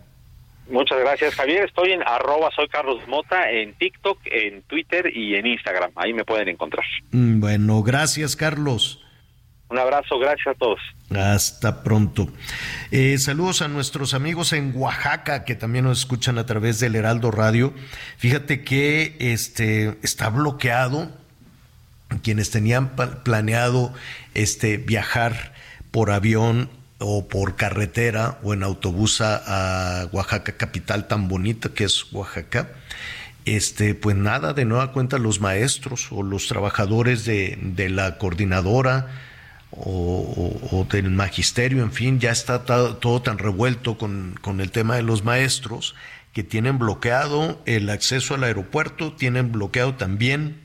G: Muchas gracias, Javier. Estoy en arroba soy Carlos Mota en TikTok, en Twitter y en Instagram. Ahí me pueden encontrar.
B: Mm, bueno, gracias, Carlos.
G: Un abrazo, gracias a todos.
B: Hasta pronto. Eh, saludos a nuestros amigos en Oaxaca que también nos escuchan a través del Heraldo Radio. Fíjate que este está bloqueado. Quienes tenían planeado este viajar por avión o por carretera o en autobús a, Oaxaca capital tan bonita que es Oaxaca. Este, pues nada, de nueva cuenta los maestros o los trabajadores de, de la coordinadora o, del magisterio, en fin, ya está todo, tan revuelto con, con, el tema de los maestros que tienen bloqueado el acceso al aeropuerto, tienen bloqueado también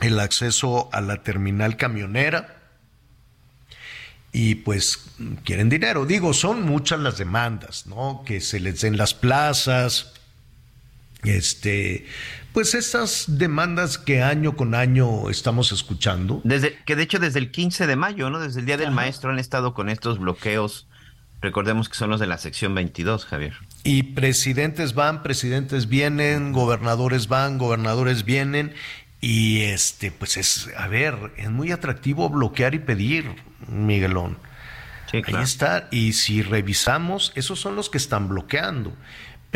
B: el acceso a la terminal camionera y pues quieren dinero. Digo, son muchas las demandas, ¿no? Que se les den las plazas, este, pues estas demandas que año con año estamos escuchando.
F: Desde, que de hecho desde el 15 de mayo, ¿no? Desde el Día del Maestro han estado con estos bloqueos. Recordemos que son los de la sección 22, Javier.
B: Y presidentes van, presidentes vienen, gobernadores van, gobernadores vienen. Y este, pues es, a ver, es muy atractivo bloquear y pedir, Miguelón. Ahí está. Y si revisamos, esos son los que están bloqueando.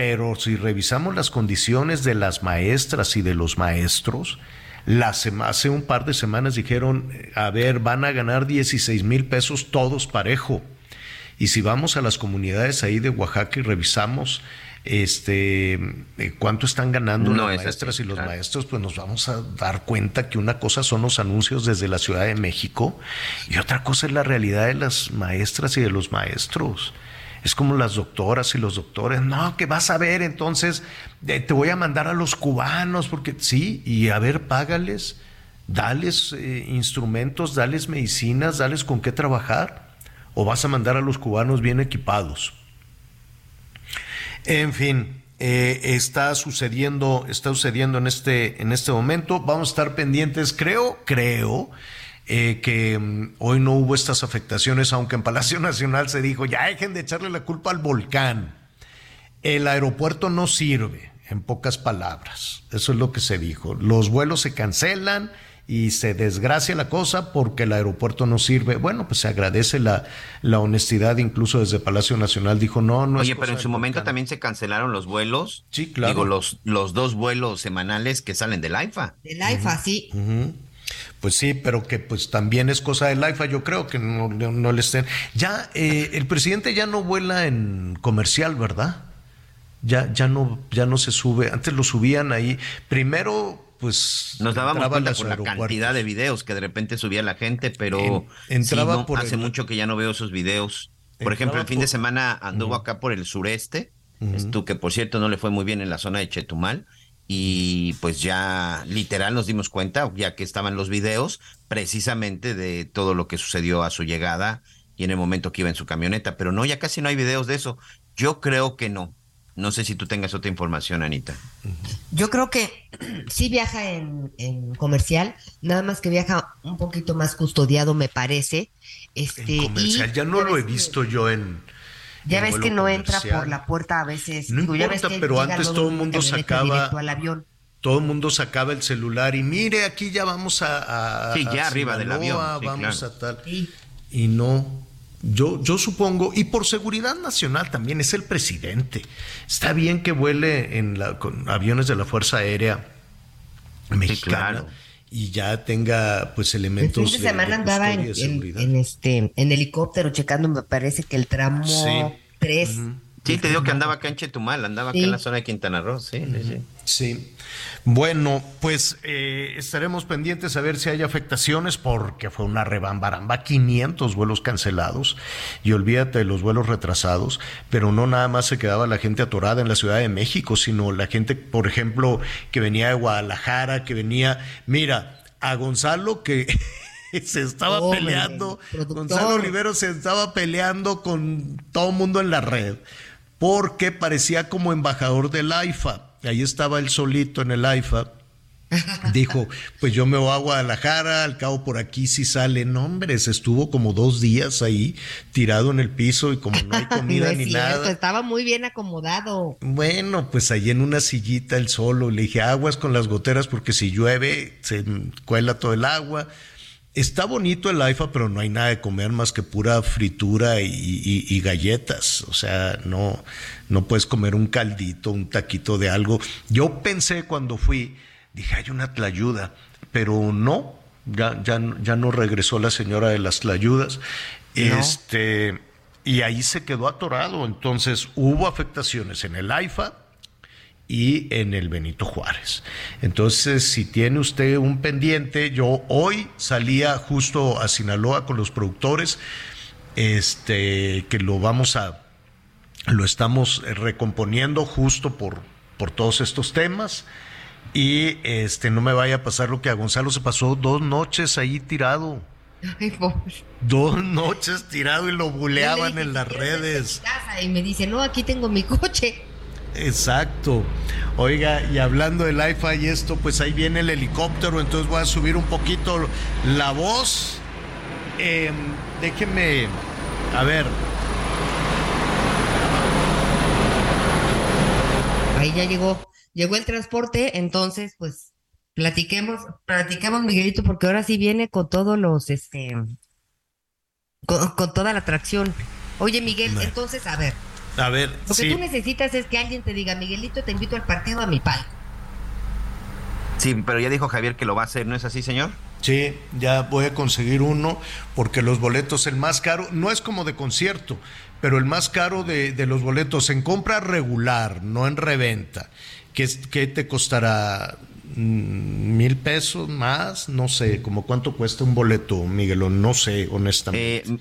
B: Pero si revisamos las condiciones de las maestras y de los maestros, hace un par de semanas dijeron, a ver, van a ganar 16 mil pesos todos parejo. Y si vamos a las comunidades ahí de Oaxaca y revisamos este eh, cuánto están ganando las maestras y los maestros, pues nos vamos a dar cuenta que una cosa son los anuncios desde la Ciudad de México y otra cosa es la realidad de las maestras y de los maestros. Es como las doctoras y los doctores, no, que vas a ver, entonces te voy a mandar a los cubanos, porque sí, y a ver, págales, dales eh, instrumentos, dales medicinas, dales con qué trabajar, o vas a mandar a los cubanos bien equipados. En fin, eh, está sucediendo, está sucediendo en este, en este momento. Vamos a estar pendientes, creo, creo. Eh, que mm, hoy no hubo estas afectaciones, aunque en Palacio Nacional se dijo, ya dejen de echarle la culpa al volcán. El aeropuerto no sirve, en pocas palabras. Eso es lo que se dijo. Los vuelos se cancelan y se desgracia la cosa porque el aeropuerto no sirve. Bueno, pues se agradece la, la honestidad, incluso desde Palacio Nacional dijo, no, no
F: Oye, pero en su momento también se cancelaron los vuelos.
B: Sí, claro.
F: Digo, los, los dos vuelos semanales que salen del AIFA.
E: Del AIFA, sí.
B: Pues sí, pero que pues también es cosa del AIFA, yo creo que no, no, le estén. Ya, eh, el presidente ya no vuela en comercial, ¿verdad? Ya, ya no, ya no se sube. Antes lo subían ahí. Primero pues
F: nos dábamos cuenta por la cantidad de videos que de repente subía la gente, pero entraba por hace mucho que ya no veo esos videos. Por ejemplo, el fin de semana anduvo acá por el sureste, esto que por cierto no le fue muy bien en la zona de Chetumal y pues ya literal nos dimos cuenta, ya que estaban los videos, precisamente de todo lo que sucedió a su llegada y en el momento que iba en su camioneta, pero no, ya casi no hay videos de eso. Yo creo que no. No sé si tú tengas otra información, Anita.
E: Yo creo que sí viaja en, comercial, nada más que viaja un poquito más custodiado, me parece. Este,
B: en comercial, ya no lo he visto yo en.
E: Ya ves que no entra por la puerta a veces.
B: No importa, pero antes todo el mundo sacaba. Al avión. Todo el mundo sacaba el celular y mire, aquí ya vamos a.
F: sí, ya arriba del avión.
B: vamos a tal. Y no, yo, yo supongo, y por seguridad nacional también, es el presidente. Está bien que vuele en la, con aviones de la Fuerza Aérea Mexicana. Y ya tenga pues elementos
E: el fin de, semana andaba en, en, este en helicóptero checando me parece que el tramo 3
F: Sí, te digo que andaba acá en Chetumal, andaba acá en la zona de Quintana Roo, sí, sí,
B: sí. Bueno, pues eh, estaremos pendientes a ver si hay afectaciones porque fue una rebambaramba, 500 vuelos cancelados y olvídate de los vuelos retrasados, pero no nada más se quedaba la gente atorada en la Ciudad de México, sino la gente, por ejemplo, que venía de Guadalajara, que venía, mira, a Gonzalo que se estaba peleando, Gonzalo Olivero se estaba peleando con todo el mundo en la red porque parecía como embajador del AIFA. Ahí estaba él solito en el AIFA. Dijo, pues yo me voy a Guadalajara, al cabo por aquí si sale. No, hombre, se estuvo como dos días ahí tirado en el piso y como no hay comida ni nada.
E: Estaba muy bien acomodado.
B: Bueno, pues ahí en una sillita el solo. Le dije, aguas con las goteras porque si llueve se cuela todo el agua. Está bonito el AIFA, pero no hay nada de comer más que pura fritura y, galletas. O sea, no, no puedes comer un caldito, un taquito de algo. Yo pensé cuando fui, dije, hay una tlayuda, pero no, ya, ya, ya no regresó la señora de las tlayudas. Este, y ahí se quedó atorado. Entonces hubo afectaciones en el AIFA, y en el Benito Juárez. Entonces, si tiene usted un pendiente, yo hoy salía justo a Sinaloa con los productores, este, que lo vamos a, lo estamos recomponiendo justo por, por todos estos temas. Y este, no me vaya a pasar lo que a Gonzalo se pasó dos noches ahí tirado. Dos noches tirado y lo buleaban en las redes.
E: Y me dice, no, aquí tengo mi coche.
B: Exacto. Oiga, y hablando del IFA y esto, pues ahí viene el helicóptero, entonces voy a subir un poquito la voz. Eh, déjeme, a ver.
E: Ahí ya llegó, llegó el transporte, entonces pues platiquemos, platiquemos Miguelito, porque ahora sí viene con todos los, este, con toda la atracción. Oye Miguel, entonces, a ver,
B: a ver,
E: Lo que tú necesitas es que alguien te diga, Miguelito, te invito al partido a mi palco.
F: Sí, pero ya dijo Javier que lo va a hacer, ¿no es así, señor?
B: Sí, ya voy a conseguir uno porque los boletos, el más caro, no es como de concierto, pero el más caro de, los boletos en compra regular, no en reventa, ¿qué, qué te costará? Mm, ¿Mil pesos más? No sé, como cuánto cuesta un boleto, Miguelo, no sé, honestamente.
F: Eh,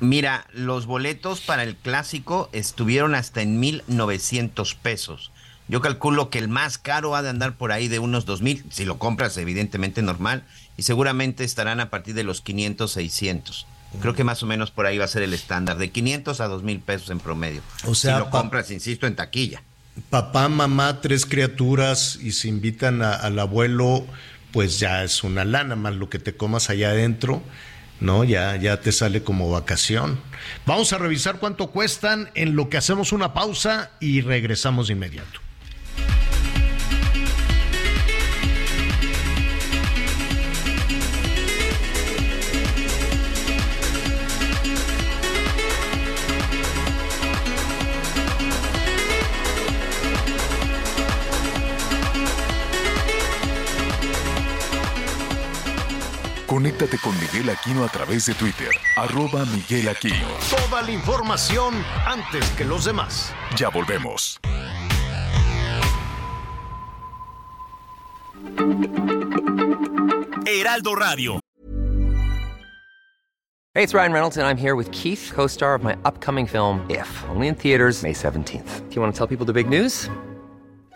F: mira, los boletos para el clásico estuvieron hasta en mil novecientos pesos. Yo calculo que el más caro ha de andar por ahí de unos dos mil, si lo compras evidentemente normal, y seguramente estarán a partir de los 500, 600. Creo que más o menos por ahí va a ser el estándar, de 500 a dos mil pesos en promedio. O sea, si lo compras, insisto, en taquilla.
B: Papá, mamá, tres criaturas y se invitan al abuelo, pues ya es una lana más lo que te comas allá adentro. ¿No? Ya, ya te sale como vacación. Vamos a revisar cuánto cuestan en lo que hacemos una pausa y regresamos de inmediato.
C: Conéctate con Miguel Aquino a través de Twitter, arroba Miguel Aquino.
B: Toda la información antes que los demás.
C: Ya volvemos.
H: Heraldo Radio.
I: Hey, it's Ryan Reynolds, and I'm here with Keith, co star of my upcoming film, If, only in theaters, May 17th. Do you want to tell people the big news?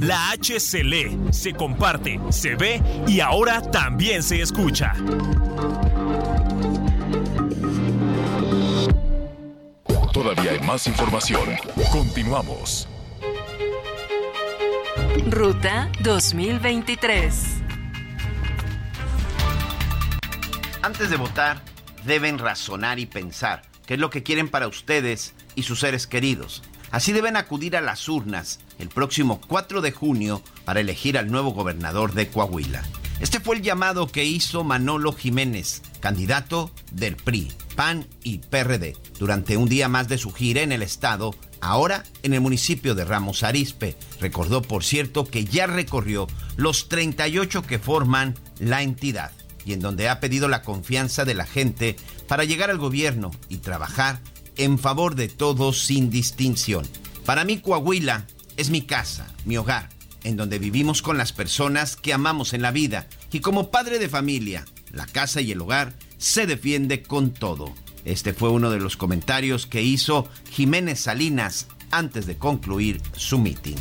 H: La H se lee, se comparte, se ve y ahora también se escucha.
C: Todavía hay más información. Continuamos.
J: Ruta 2023.
F: Antes de votar, deben razonar y pensar qué es lo que quieren para ustedes y sus seres queridos. Así deben acudir a las urnas el próximo 4 de junio para elegir al nuevo gobernador de Coahuila. Este fue el llamado que hizo Manolo Jiménez, candidato del PRI, PAN y PRD, durante un día más de su gira en el estado, ahora en el municipio de Ramos Arizpe. Recordó, por cierto, que ya recorrió los 38 que forman la entidad y en donde ha pedido la confianza de la gente para llegar al gobierno y trabajar en favor de todos sin distinción. Para mí Coahuila es mi casa, mi hogar, en donde vivimos con las personas que amamos en la vida. Y como padre de familia, la casa y el hogar se defiende con todo. Este fue uno de los comentarios que hizo Jiménez Salinas antes de concluir su mitin.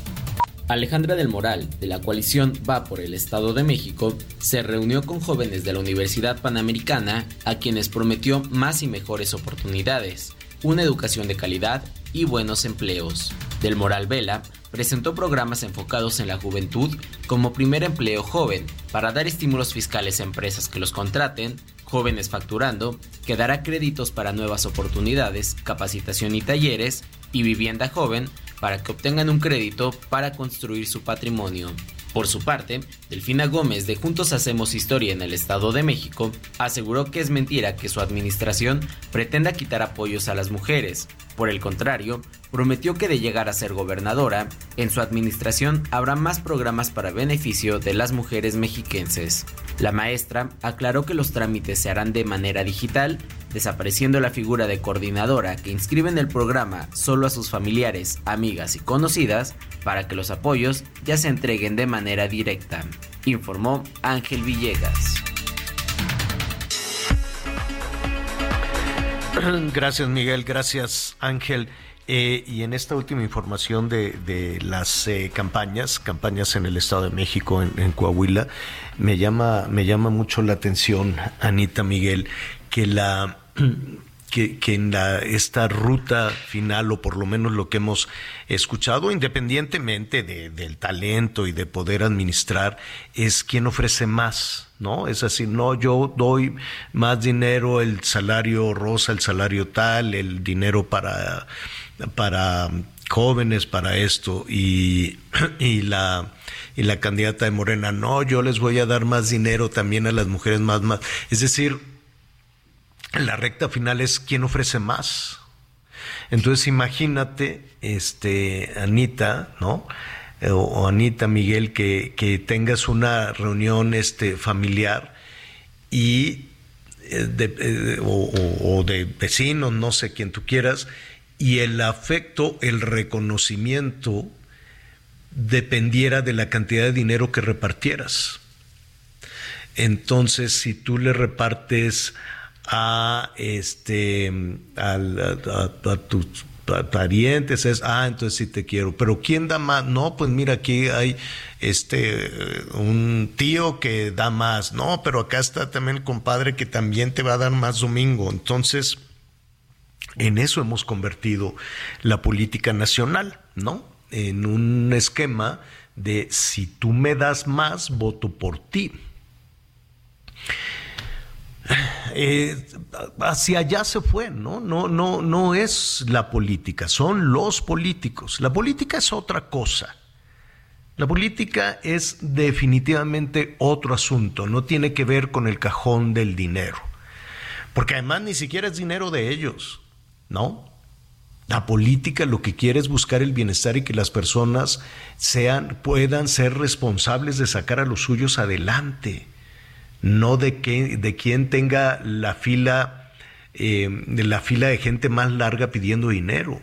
K: Alejandra del Moral, de la coalición Va por el Estado de México, se reunió con jóvenes de la Universidad Panamericana a quienes prometió más y mejores oportunidades, una educación de calidad y buenos empleos. Del Moral Vela presentó programas enfocados en la juventud como primer empleo joven para dar estímulos fiscales a empresas que los contraten, jóvenes facturando, que dará créditos para nuevas oportunidades, capacitación y talleres, y vivienda joven para que obtengan un crédito para construir su patrimonio. Por su parte, Delfina Gómez de Juntos Hacemos Historia en el Estado de México aseguró que es mentira que su administración pretenda quitar apoyos a las mujeres, por el contrario, prometió que de llegar a ser gobernadora, en su administración habrá más programas para beneficio de las mujeres mexiquenses. La maestra aclaró que los trámites se harán de manera digital, desapareciendo la figura de coordinadora que inscribe en el programa solo a sus familiares, amigas y conocidas, para que los apoyos ya se entreguen de manera directa, informó Ángel Villegas.
B: Gracias Miguel, gracias Ángel. Eh, y en esta última información de, las eh, campañas, campañas en el Estado de México, en, Coahuila, me llama, me llama mucho la atención, Anita Miguel, que la que, en la, esta ruta final, o por lo menos lo que hemos escuchado, independientemente del talento y de poder administrar, es quien ofrece más, ¿no? Es así, no, yo doy más dinero, el salario rosa, el salario tal, el dinero para, para jóvenes, para esto, y, y la y la candidata de Morena, no, yo les voy a dar más dinero también a las mujeres más, más. Es decir, la recta final es quién ofrece más. Entonces imagínate, este, Anita, ¿no? Eh, o, Anita, Miguel, que, que, tengas una reunión este, familiar y eh, de, eh, o, de vecinos, no sé quién tú quieras, y el afecto, el reconocimiento dependiera de la cantidad de dinero que repartieras. Entonces, si tú le repartes a este a, tus parientes es ah entonces sí te quiero pero quién da más no pues mira aquí hay este un tío que da más. No pero acá está también el compadre que también te va a dar más domingo. Entonces en eso hemos convertido la política nacional no en un esquema de si tú me das más voto por ti eh, hacia allá se fue, ¿no? No, no, no es la política, son los políticos. La política es otra cosa. La política es definitivamente otro asunto, no tiene que ver con el cajón del dinero. Porque además ni siquiera es dinero de ellos, ¿no? La política lo que quiere es buscar el bienestar y que las personas sean, puedan ser responsables de sacar a los suyos adelante no de, que, de quien tenga la fila, eh, de la fila de gente más larga pidiendo dinero,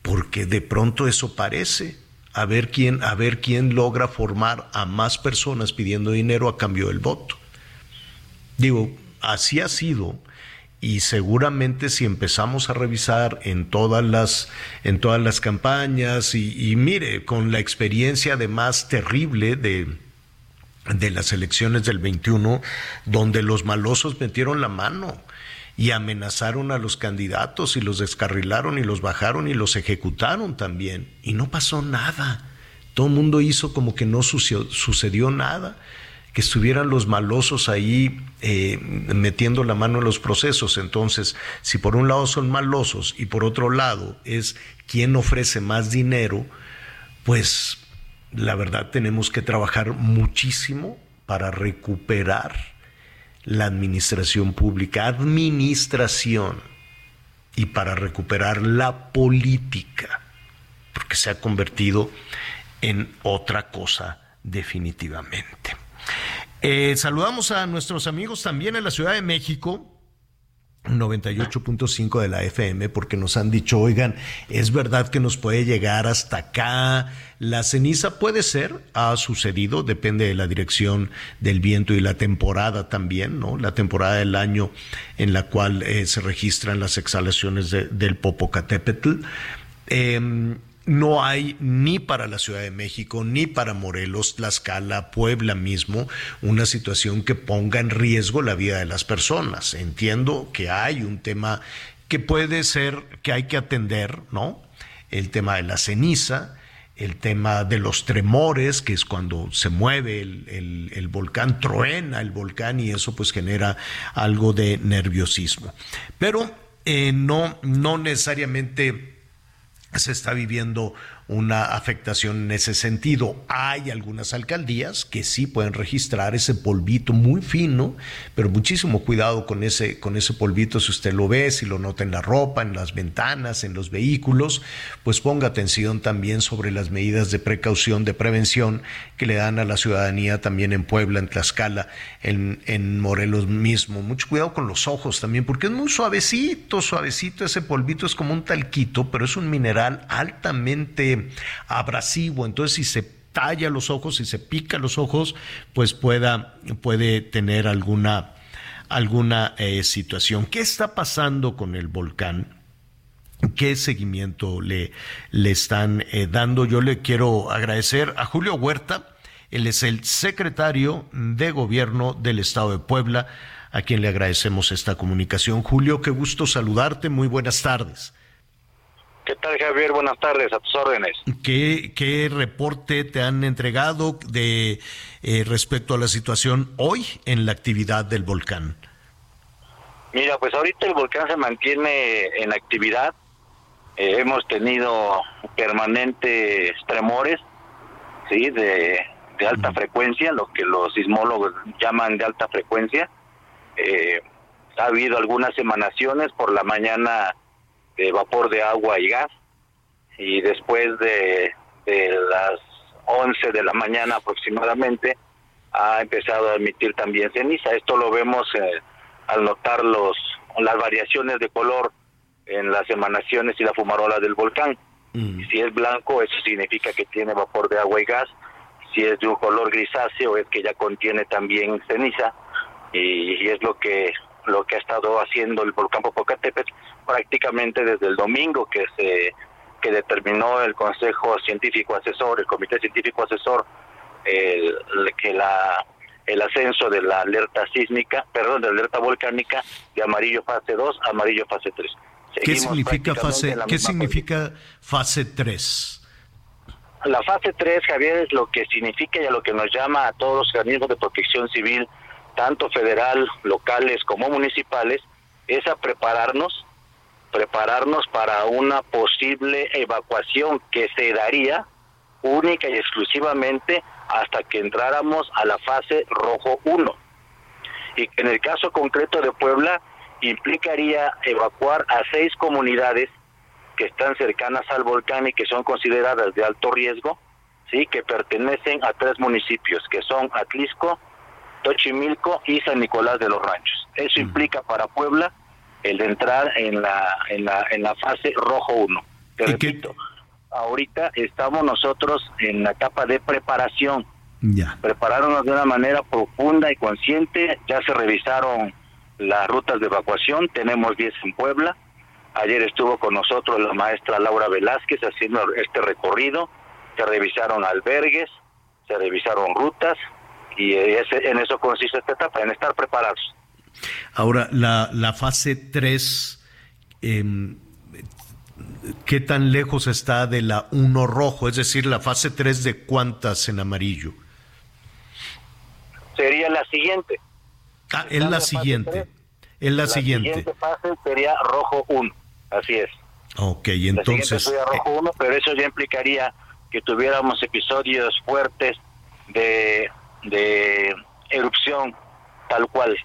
B: porque de pronto eso parece. A ver quién, a ver quién logra formar a más personas pidiendo dinero a cambio del voto. Digo, así ha sido y seguramente si empezamos a revisar en todas las en todas las campañas y, y mire con la experiencia además terrible de de las elecciones del 21, donde los malosos metieron la mano y amenazaron a los candidatos y los descarrilaron y los bajaron y los ejecutaron también. Y no pasó nada. Todo el mundo hizo como que no sucedió, nada, que estuvieran los malosos ahí eh, metiendo la mano en los procesos. Entonces, si por un lado son malosos y por otro lado es quien ofrece más dinero, pues la verdad tenemos que trabajar muchísimo para recuperar la administración pública, administración, y para recuperar la política, porque se ha convertido en otra cosa definitivamente. Eh, saludamos a nuestros amigos también en la Ciudad de México, 98.5 de la FM porque nos han dicho, oigan, es verdad que nos puede llegar hasta acá. La ceniza puede ser, ha sucedido, depende de la dirección del viento y la temporada también, ¿no? La temporada del año en la cual eh, se registran las exhalaciones del Popocatépetl. Eh, no hay ni para la Ciudad de México, ni para Morelos, Tlaxcala, Puebla mismo, una situación que ponga en riesgo la vida de las personas. Entiendo que hay un tema que puede ser que hay que atender, ¿no? El tema de la ceniza, el tema de los tremores, que es cuando se mueve el, volcán, truena el volcán y eso pues genera algo de nerviosismo. Pero eh, no, no necesariamente se está viviendo una afectación en ese sentido. Hay algunas alcaldías que sí pueden registrar ese polvito muy fino, pero muchísimo cuidado con ese, con ese polvito si usted lo ve, si lo nota en la ropa, en las ventanas, en los vehículos, pues ponga atención también sobre las medidas de precaución, de prevención que le dan a la ciudadanía también en Puebla, en Tlaxcala, en, en Morelos mismo. Mucho cuidado con los ojos también, porque es muy suavecito, suavecito, ese polvito es como un talquito, pero es un mineral altamente abrasivo, entonces si se talla los ojos, si se pica los ojos, pues pueda, puede tener alguna, alguna eh, situación. ¿Qué está pasando con el volcán? ¿Qué seguimiento le, le están eh, dando? Yo le quiero agradecer a Julio Huerta, él es el secretario de gobierno del estado de Puebla, a quien le agradecemos esta comunicación. Julio, qué gusto saludarte, muy buenas tardes.
L: ¿Qué tal, Javier? Buenas tardes, a tus órdenes.
B: ¿Qué, qué reporte te han entregado de eh, respecto a la situación hoy en la actividad del volcán?
L: Mira, pues ahorita el volcán se mantiene en actividad. Eh, hemos tenido permanentes tremores, sí, de, alta frecuencia, lo que los sismólogos llaman de alta frecuencia. Eh, ha habido algunas emanaciones por la mañana de vapor de agua y gas y después de, las 11 de la mañana aproximadamente ha empezado a emitir también ceniza. Esto lo vemos eh, al notar los las variaciones de color en las emanaciones y la fumarola del volcán. Mm. Si es blanco, eso significa que tiene vapor de agua y gas. Si es de un color grisáceo, es que ya contiene también ceniza. Y, y es lo que lo que ha estado haciendo el volcán Popocatépetl prácticamente desde el domingo que se que determinó el Consejo Científico Asesor, el Comité Científico Asesor, el, que la el ascenso de la alerta sísmica, perdón, de la alerta volcánica de amarillo fase 2 a amarillo fase 3.
B: ¿Qué significa fase qué significa fase 3?
L: La fase 3, Javier, es lo que significa y a lo que nos llama a todos los organismos de protección civil tanto federal, locales como municipales, es a prepararnos, prepararnos para una posible evacuación que se daría única y exclusivamente hasta que entráramos a la fase rojo 1. Y que en el caso concreto de Puebla implicaría evacuar a seis comunidades que están cercanas al volcán y que son consideradas de alto riesgo, sí, que pertenecen a tres municipios, que son Atlisco, Tochimilco y San Nicolás de los Ranchos. Eso implica para Puebla el entrar en la, en la, en la fase rojo 1. Te repito, ahorita estamos nosotros en la etapa de preparación. Ya. Prepararnos de una manera profunda y consciente. Ya se revisaron las rutas de evacuación, tenemos 10 en Puebla. Ayer estuvo con nosotros la maestra Laura Velázquez haciendo este recorrido. Se revisaron albergues, se revisaron rutas, y en eso consiste esta etapa, en estar preparados.
B: Ahora, la, la fase 3, em, ¿qué tan lejos está de la 1 rojo? Es decir, la fase 3 de cuántas en amarillo?
L: Sería la siguiente.
B: Ah, es la, siguiente. Es la, siguiente. La siguiente
L: fase sería rojo 1, así es.
B: Ok, entonces...
L: sería rojo 1, pero eso ya implicaría que tuviéramos episodios fuertes de de erupción tal cual,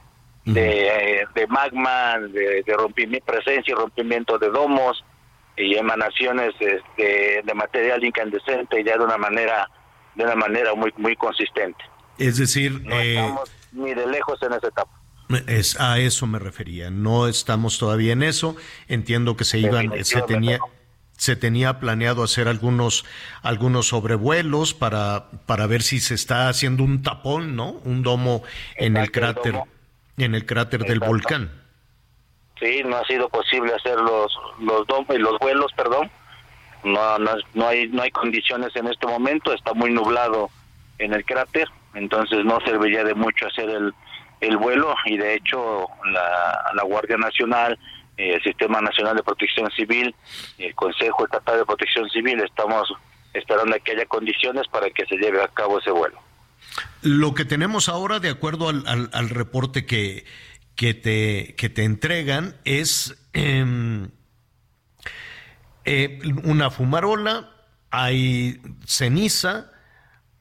L: de, de, magma, de, de, rompimiento, presencia y rompimiento de domos y emanaciones de, de material incandescente ya de una manera de una manera muy muy consistente.
B: Es decir,
L: no eh, estamos ni de lejos en esa etapa.
B: Es, a eso me refería. No estamos todavía en eso. Entiendo que se iban, se tenía, se tenía planeado hacer algunos, algunos sobrevuelos para, para ver si se está haciendo un tapón, ¿no? Un domo en el cráter, en el cráter del volcán.
L: Sí, no ha sido posible hacer los, los domos, los vuelos, perdón. No, no, no, hay, no hay condiciones en este momento, está muy nublado en el cráter, entonces no serviría de mucho hacer el, el vuelo y de hecho la, la Guardia Nacional eh, el Sistema Nacional de Protección Civil el Consejo Estatal de Protección Civil estamos esperando a que haya condiciones para que se lleve a cabo ese vuelo.
B: Lo que tenemos ahora, de acuerdo al, al, reporte que, que, te, que te entregan, es em, eh, una fumarola, hay ceniza,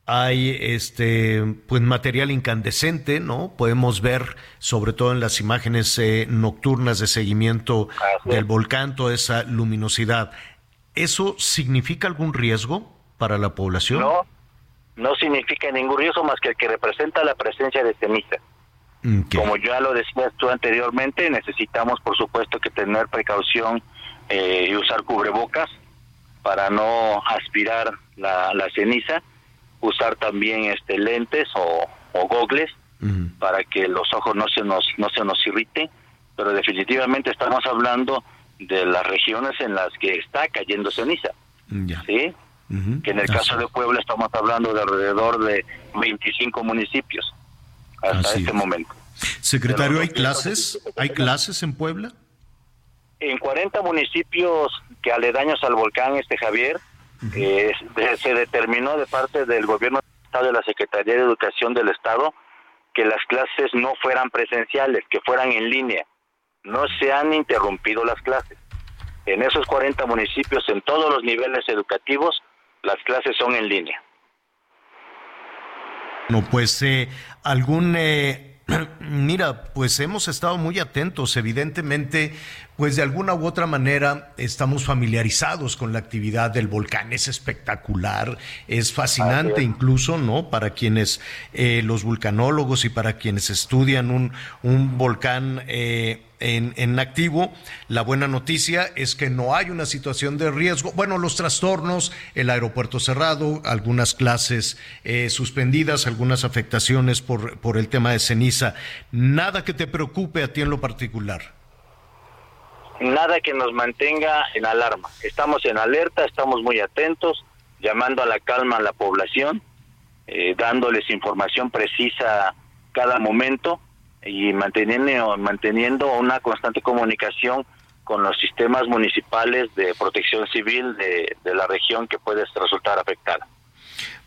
B: hay este pues material incandescente, ¿no? Podemos ver sobre todo en las imágenes eh, nocturnas de seguimiento del volcán toda esa luminosidad. ¿Eso significa algún riesgo para la población?
L: No, no significa ningún riesgo más que el que representa la presencia de ceniza. Como ya lo decías tú anteriormente, necesitamos por supuesto que tener precaución eh, y usar cubrebocas para no aspirar la, la ceniza usar también este lentes o, o gogles para que los ojos no se nos no se nos irriten pero definitivamente estamos hablando de las regiones en las que está cayendo ceniza. Sí que en el caso de Puebla estamos hablando de alrededor de 25 municipios hasta este momento
B: Secretario, ¿hay clases? ¿Hay clases en Puebla?
L: En 40 municipios que aledaños al volcán este Javier, eh, se determinó de parte del gobierno de la Secretaría de Educación del Estado que las clases no fueran presenciales, que fueran en línea. No se han interrumpido las clases. En esos 40 municipios, en todos los niveles educativos, las clases son en línea.
B: No, pues eh, algún eh, Mira, pues hemos estado muy atentos, evidentemente, pues de alguna u otra manera estamos familiarizados con la actividad del volcán, es espectacular, es fascinante incluso, ¿no? Para quienes, eh, los vulcanólogos y para quienes estudian un, un volcán eh, en, activo. La buena noticia es que no hay una situación de riesgo. Bueno, los trastornos, el aeropuerto cerrado, algunas clases eh, suspendidas, algunas afectaciones por, por el tema de ceniza. Nada que te preocupe a ti en lo particular.
L: Nada que nos mantenga en alarma. Estamos en alerta, estamos muy atentos, llamando a la calma a la población, eh, dándoles información precisa cada momento y manteniendo, manteniendo una constante comunicación con los sistemas municipales de protección civil de, la región que puede resultar afectada.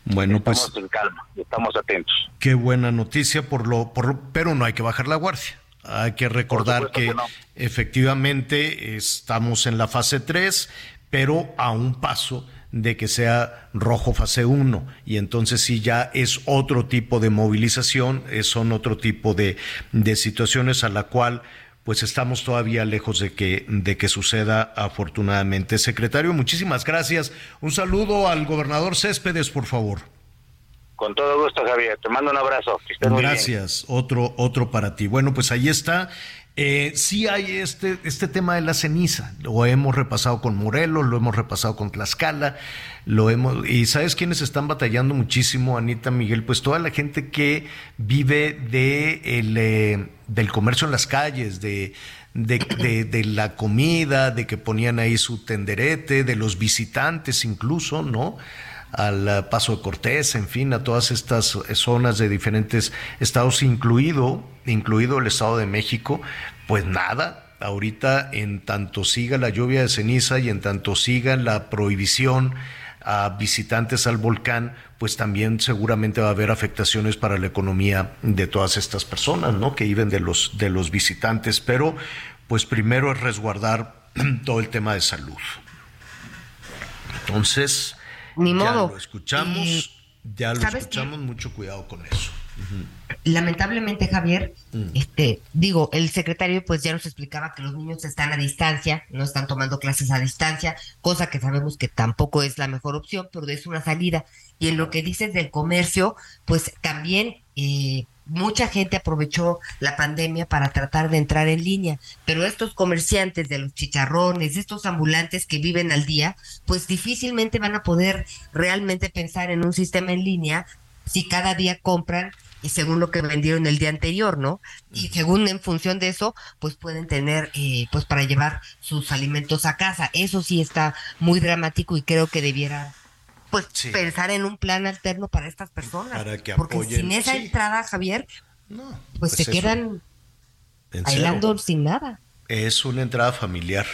B: Bueno,
L: estamos
B: pues
L: en calma, estamos atentos.
B: Qué buena noticia por lo, por pero no hay que bajar la guardia. Hay que recordar que, efectivamente estamos en la fase 3, pero a un paso de que sea rojo fase 1 y entonces sí ya es otro tipo de movilización, son otro tipo de, de situaciones a la cual pues estamos todavía lejos de que, de que suceda afortunadamente. Secretario, muchísimas gracias. Un saludo al gobernador Céspedes, por favor.
L: Con todo gusto, Javier. Te mando un abrazo.
B: Gracias. Otro, otro para ti. Bueno, pues ahí está. Eh, sí hay este, este tema de la ceniza, lo hemos repasado con Morelos, lo hemos repasado con Tlaxcala, lo hemos, y sabes quiénes están batallando muchísimo, Anita Miguel, pues toda la gente que vive de el, eh, del comercio en las calles, de, de, de, la comida, de que ponían ahí su tenderete, de los visitantes incluso, ¿no? Al Paso de Cortés, en fin, a todas estas zonas de diferentes estados, incluido, incluido el Estado de México, pues nada, ahorita en tanto siga la lluvia de ceniza y en tanto siga la prohibición a visitantes al volcán, pues también seguramente va a haber afectaciones para la economía de todas estas personas, ¿no? Que viven de los de los visitantes, pero pues primero es resguardar todo el tema de salud. Entonces,
E: ni modo.
B: Ya lo escuchamos, ya lo escuchamos, mucho cuidado con eso.
E: Lamentablemente, Javier, mm. este, digo, el secretario pues ya nos explicaba que los niños están a distancia, no están tomando clases a distancia, cosa que sabemos que tampoco es la mejor opción, pero es una salida. Y en lo que dices del comercio, pues también eh, mucha gente aprovechó la pandemia para tratar de entrar en línea, pero estos comerciantes de los chicharrones, estos ambulantes que viven al día, pues difícilmente van a poder realmente pensar en un sistema en línea si cada día compran y según lo que vendieron el día anterior, ¿no? Y según en función de eso, pues pueden tener, eh, pues para llevar sus alimentos a casa. Eso sí está muy dramático y creo que debiera pues pensar en un plan alterno para estas personas.
B: Para que
E: Porque sin esa entrada, Javier, pues, pues, se quedan bailando sin nada.
B: Es una entrada familiar.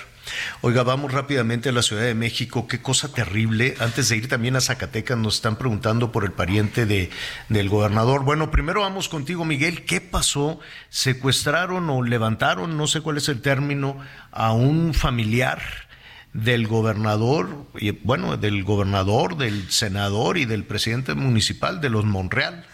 B: Oiga, vamos rápidamente a la Ciudad de México. Qué cosa terrible. Antes de ir también a Zacatecas, nos están preguntando por el pariente de, del gobernador. Bueno, primero vamos contigo, Miguel. ¿Qué pasó? ¿Secuestraron o levantaron, no sé cuál es el término, a un familiar? Del gobernador, y bueno, del gobernador, del senador y del presidente municipal de los Monreal.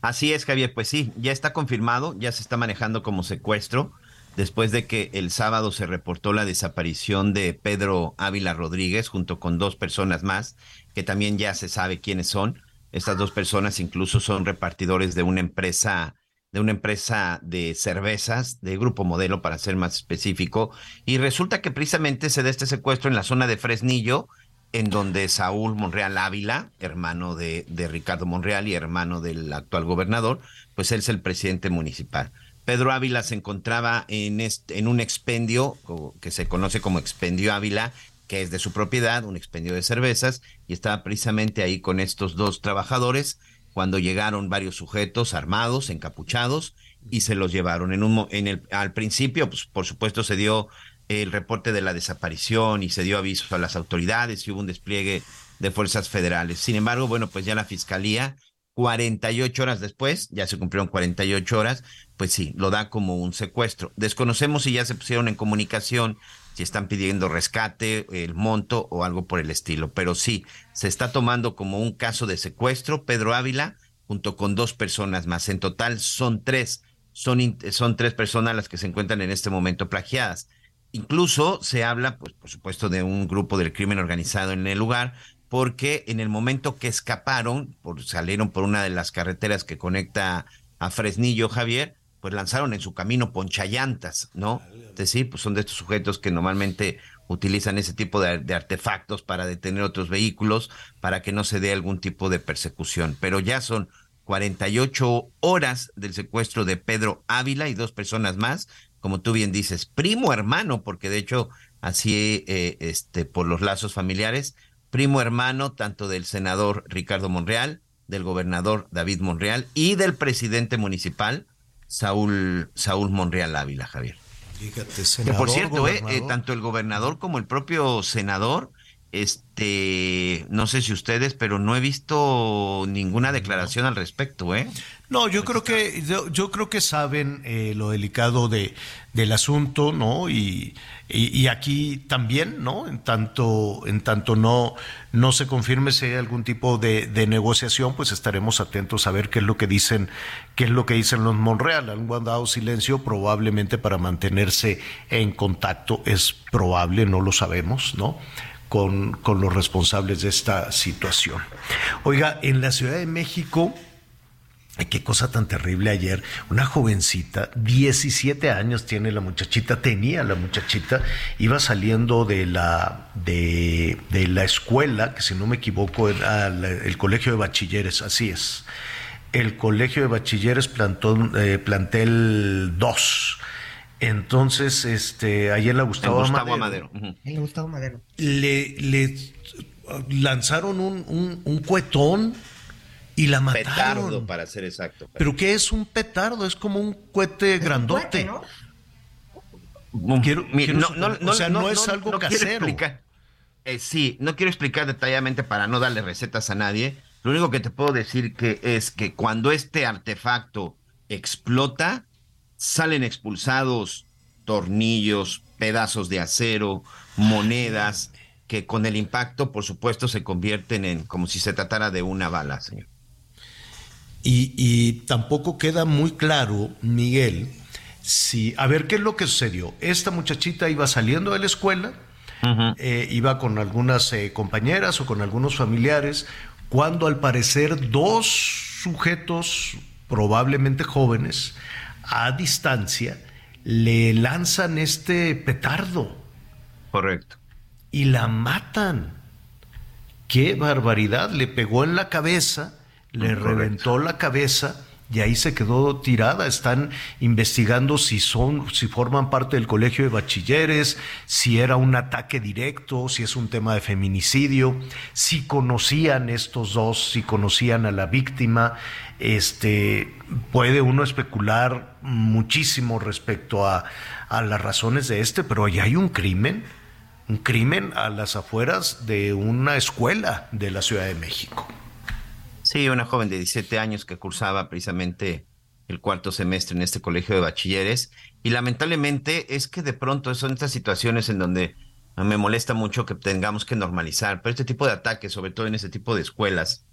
F: Así es, Javier, pues sí, ya está confirmado, ya se está manejando como secuestro, después de que el sábado se reportó la desaparición de Pedro Ávila Rodríguez junto con dos personas más, que también ya se sabe quiénes son. Estas dos personas incluso son repartidores de una empresa de una empresa de cervezas, de Grupo Modelo para ser más específico, y resulta que precisamente se da este secuestro en la zona de Fresnillo, en donde Saúl Monreal Ávila, hermano de, de Ricardo Monreal y hermano del actual gobernador, pues él es el presidente municipal. Pedro Ávila se encontraba en, este, en un expendio que se conoce como expendio Ávila, que es de su propiedad, un expendio de cervezas, y estaba precisamente ahí con estos dos trabajadores cuando llegaron varios sujetos armados, encapuchados, y se los llevaron. En un, en el, al principio, pues, por supuesto, se dio el reporte de la desaparición y se dio aviso a las autoridades y hubo un despliegue de fuerzas federales. Sin embargo, bueno, pues ya la fiscalía, 48 horas después, ya se cumplieron 48 horas, pues sí, lo da como un secuestro. Desconocemos si ya se pusieron en comunicación, si están pidiendo rescate, el monto o algo por el estilo, pero sí, se está tomando como un caso de secuestro. Pedro Ávila, junto con dos personas más. En total son tres, son, son tres personas las que se encuentran en este momento plagiadas. Incluso se habla, pues, por supuesto, de un grupo del crimen organizado en el lugar, porque en el momento que escaparon, por, salieron por una de las carreteras que conecta a Fresnillo, Javier, pues lanzaron en su camino ponchallantas, ¿no? Es decir, pues son de estos sujetos que normalmente utilizan ese tipo de, de, artefactos para detener otros vehículos, para que no se dé algún tipo de persecución. Pero ya son 48 horas del secuestro de Pedro Ávila y dos personas más, como tú bien dices, primo hermano, porque de hecho así, eh, este, por los lazos familiares, primo hermano tanto del senador Ricardo Monreal, del gobernador David Monreal y del presidente municipal Saúl, Saúl Monreal Ávila, Javier.
B: Fíjate, senador,
F: que por cierto, eh, eh, tanto el gobernador como el propio senador, este, no sé si ustedes, pero no he visto ninguna declaración al respecto, ¿eh?
B: No, yo creo que yo, yo creo que saben eh, lo delicado de del asunto, ¿no? Y, y, aquí también, ¿no? En tanto en tanto no no se confirme si hay algún tipo de, de, negociación, pues estaremos atentos a ver qué es lo que dicen qué es lo que dicen los Monreal. Han guardado silencio probablemente para mantenerse en contacto, es probable, no lo sabemos, ¿no? Con, los responsables de esta situación. Oiga, en la Ciudad de México Qué cosa tan terrible ayer. Una jovencita, 17 años tiene la muchachita, tenía la muchachita, iba saliendo de la, de, de la escuela, que si no me equivoco era el colegio de bachilleres, así es. El colegio de bachilleres plantó, eh, plantel 2. Entonces, este, ayer la Gustavo,
F: Gustavo Amadero.
E: El Gustavo Madero.
B: Le, le lanzaron un, un, un cuetón y la mataron.
F: Petardo, para ser exacto.
B: ¿Pero qué es un petardo? Es como un cohete grandote.
F: ¿no? Quiero, no, no, no,
B: o sea, no, es algo casero.
F: Eh, sí, no quiero explicar detalladamente para no darle recetas a nadie. Lo único que te puedo decir que es que cuando este artefacto explota, salen expulsados tornillos, pedazos de acero, monedas, que con el impacto, por supuesto, se convierten en como si se tratara de una bala, señor.
B: Y, tampoco queda muy claro, Miguel, si, a ver, ¿qué es lo que sucedió? Esta muchachita iba saliendo de la escuela, eh, iba con algunas eh, compañeras o con algunos familiares, cuando al parecer dos sujetos, probablemente jóvenes, a distancia, le lanzan este petardo.
F: Correcto.
B: Y la matan. Qué barbaridad, le pegó en la cabeza le reventó la cabeza y ahí se quedó tirada. Están investigando si son, si forman parte del colegio de bachilleres, si era un ataque directo, si es un tema de feminicidio, si conocían estos dos, si conocían a la víctima. Este puede uno especular muchísimo respecto a, a las razones de este, pero ahí hay un crimen, un crimen a las afueras de una escuela de la Ciudad de México.
F: Sí, una joven de 17 años que cursaba precisamente el cuarto semestre en este colegio de bachilleres. Y lamentablemente es que de pronto son estas situaciones en donde me molesta mucho que tengamos que normalizar, pero este tipo de ataques, sobre todo en este tipo de escuelas,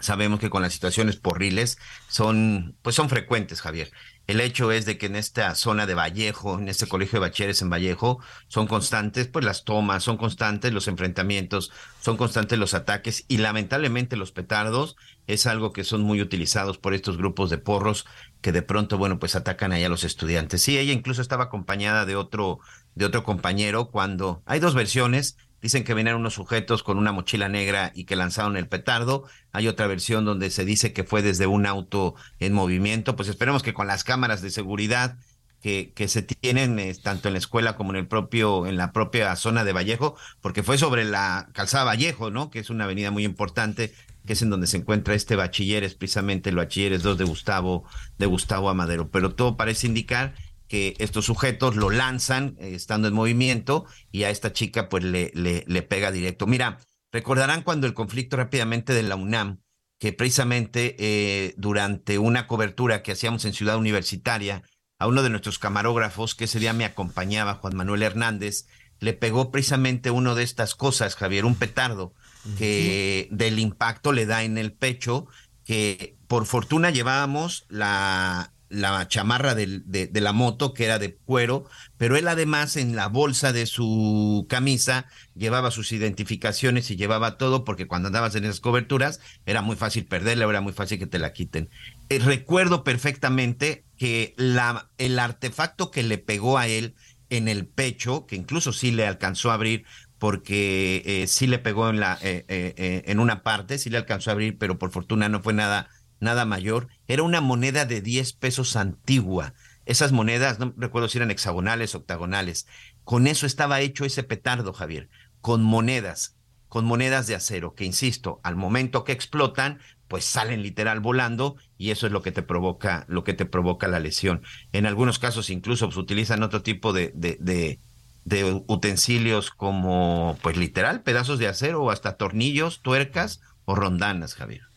F: sabemos que con las situaciones porriles son, pues son frecuentes, Javier. El hecho es de que en esta zona de Vallejo, en este colegio de bachilleres en Vallejo, son constantes pues las tomas, son constantes los enfrentamientos, son constantes los ataques y lamentablemente los petardos es algo que son muy utilizados por estos grupos de porros que de pronto, bueno, pues atacan ahí a los estudiantes. Sí, ella incluso estaba acompañada de otro de otro compañero cuando hay dos versiones Dicen que vinieron unos sujetos con una mochila negra y que lanzaron el petardo. Hay otra versión donde se dice que fue desde un auto en movimiento. Pues esperemos que con las cámaras de seguridad que, que se tienen eh, tanto en la escuela como en el propio, en la propia zona de Vallejo, porque fue sobre la calzada Vallejo, ¿no? Que es una avenida muy importante, que es en donde se encuentra este bachiller, es precisamente el bachilleres 2 de Gustavo, de Gustavo Amadero. Pero todo parece indicar que estos sujetos lo lanzan eh, estando en movimiento y a esta chica pues le, le, le pega directo. Mira, recordarán cuando el conflicto rápidamente de la UNAM, que precisamente eh, durante una cobertura que hacíamos en Ciudad Universitaria, a uno de nuestros camarógrafos, que ese día me acompañaba, Juan Manuel Hernández, le pegó precisamente uno de estas cosas, Javier, un petardo, que del impacto le da en el pecho, que por fortuna llevábamos la, la chamarra de, de la moto, que era de cuero, pero él además en la bolsa de su camisa llevaba sus identificaciones y llevaba todo, porque cuando andabas en esas coberturas era muy fácil perderla, era muy fácil que te la quiten. Eh, recuerdo perfectamente que la, el artefacto que le pegó a él en el pecho, que incluso sí le alcanzó a abrir, porque eh, sí le pegó en, la, eh, eh, eh, en una parte, sí le alcanzó a abrir, pero por fortuna no fue nada, nada mayor. Era una moneda de 10 pesos antigua. Esas monedas, no recuerdo si eran hexagonales, octagonales. Con eso estaba hecho ese petardo, Javier, con monedas, con monedas de acero, que insisto, al momento que explotan, pues salen literal volando y eso es lo que te provoca, lo que te provoca la lesión. En algunos casos incluso pues, utilizan otro tipo de, de, de, de utensilios como, pues literal, pedazos de acero o hasta tornillos, tuercas o rondanas, Javier.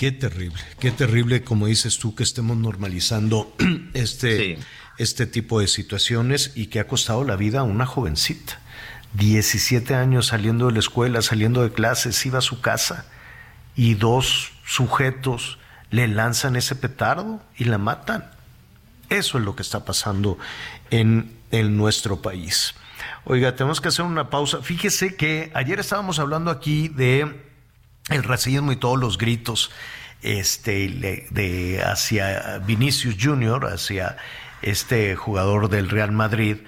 B: Qué terrible, qué terrible, como dices tú, que estemos normalizando este, este tipo de situaciones y que ha costado la vida a una jovencita. 17 años saliendo de la escuela, saliendo de clases, iba a su casa y dos sujetos le lanzan ese petardo y la matan. Eso es lo que está pasando en, en nuestro país. Oiga, tenemos que hacer una pausa. Fíjese que ayer estábamos hablando aquí de el racismo y todos los gritos este, de hacia Vinicius Junior, hacia este jugador del Real Madrid,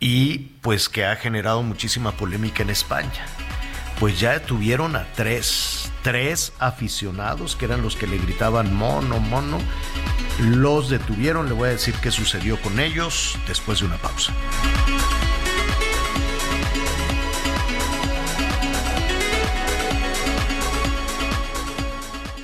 B: y pues que ha generado muchísima polémica en España. Pues ya detuvieron a tres, tres aficionados que eran los que le gritaban mono, mono. Los detuvieron, le voy a decir qué sucedió con ellos después de una pausa.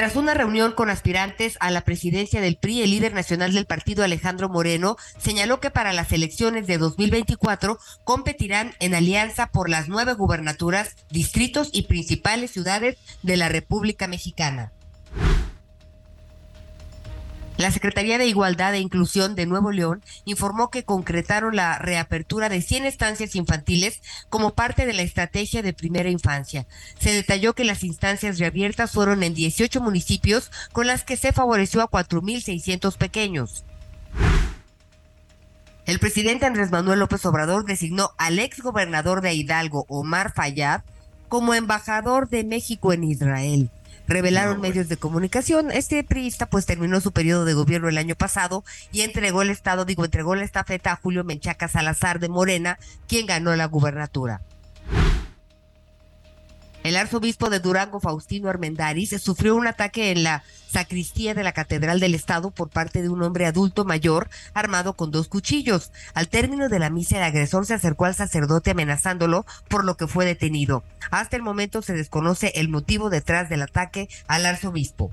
E: Tras una reunión con aspirantes a la presidencia del PRI, el líder nacional del partido Alejandro Moreno señaló que para las elecciones de 2024 competirán en alianza por las nueve gubernaturas, distritos y principales ciudades de la República Mexicana. La Secretaría de Igualdad e Inclusión de Nuevo León informó que concretaron la reapertura de 100 estancias infantiles como parte de la estrategia de primera infancia. Se detalló que las instancias reabiertas fueron en 18 municipios con las que se favoreció a 4.600 pequeños. El presidente Andrés Manuel López Obrador designó al ex gobernador de Hidalgo, Omar Fayad, como embajador de México en Israel. Revelaron medios de comunicación. Este priista pues terminó su periodo de gobierno el año pasado y entregó el estado, digo, entregó la estafeta a Julio Menchaca Salazar de Morena, quien ganó la gubernatura. El arzobispo de Durango, Faustino Armendáriz, sufrió un ataque en la sacristía de la Catedral del Estado por parte de un hombre adulto mayor armado con dos cuchillos. Al término de la misa, el agresor se acercó al sacerdote amenazándolo, por lo que fue detenido. Hasta el momento se desconoce el motivo detrás del ataque al arzobispo.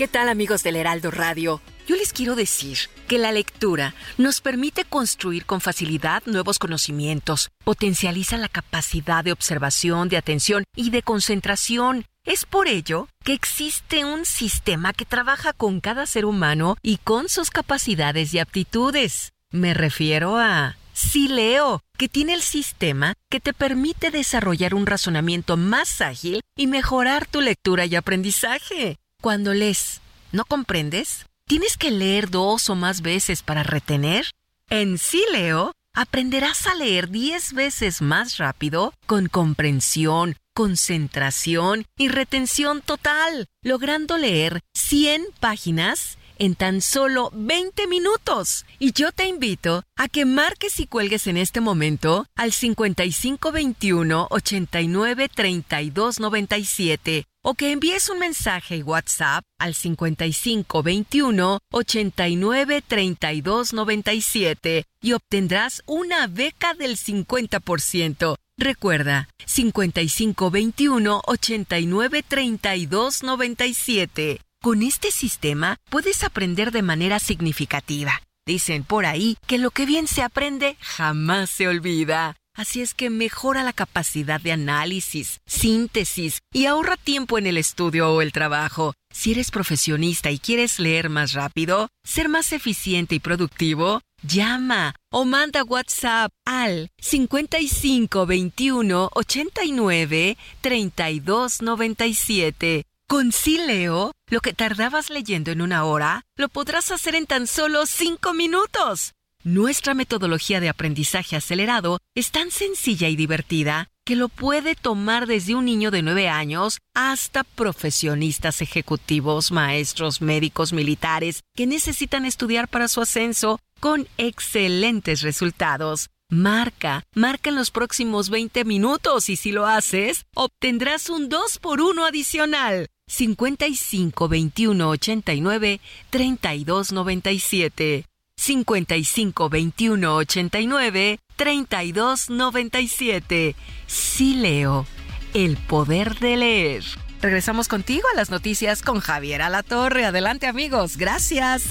J: ¿Qué tal amigos del Heraldo Radio? Yo les quiero decir que la lectura nos permite construir con facilidad nuevos conocimientos, potencializa la capacidad de observación, de atención y de concentración. Es por ello que existe un sistema que trabaja con cada ser humano y con sus capacidades y aptitudes. Me refiero a Sileo, que tiene el sistema que te permite desarrollar un razonamiento más ágil y mejorar tu lectura y aprendizaje. Cuando lees, ¿no comprendes? ¿Tienes que leer dos o más veces para retener? En Sileo aprenderás a leer 10 veces más rápido con comprensión, concentración y retención total, logrando leer 100 páginas en tan solo 20 minutos. Y yo te invito a que marques y cuelgues en este momento al 5521 89 32 97 o que envíes un mensaje y WhatsApp al 5521 89 32 97 y obtendrás una beca del 50%. Recuerda, 5521 89 32 97. Con este sistema puedes aprender de manera significativa. Dicen por ahí que lo que bien se aprende jamás se olvida. Así es que mejora la capacidad de análisis, síntesis y ahorra tiempo en el estudio o el trabajo. Si eres profesionista y quieres leer más rápido, ser más eficiente y productivo, llama o manda WhatsApp al 55 21 89 32 97 con Sileo, lo que tardabas leyendo en una hora, lo podrás hacer en tan solo cinco minutos. Nuestra metodología de aprendizaje acelerado es tan sencilla y divertida que lo puede tomar desde un niño de nueve años hasta profesionistas ejecutivos, maestros, médicos, militares que necesitan estudiar para su ascenso con excelentes resultados. Marca, marca en los próximos 20 minutos y si lo haces, obtendrás un 2 por 1 adicional. 55 21 89 32 97 55 21 89 32 97 Sí leo el poder de leer. Regresamos contigo a las noticias con Javier Alatorre. Adelante amigos, gracias.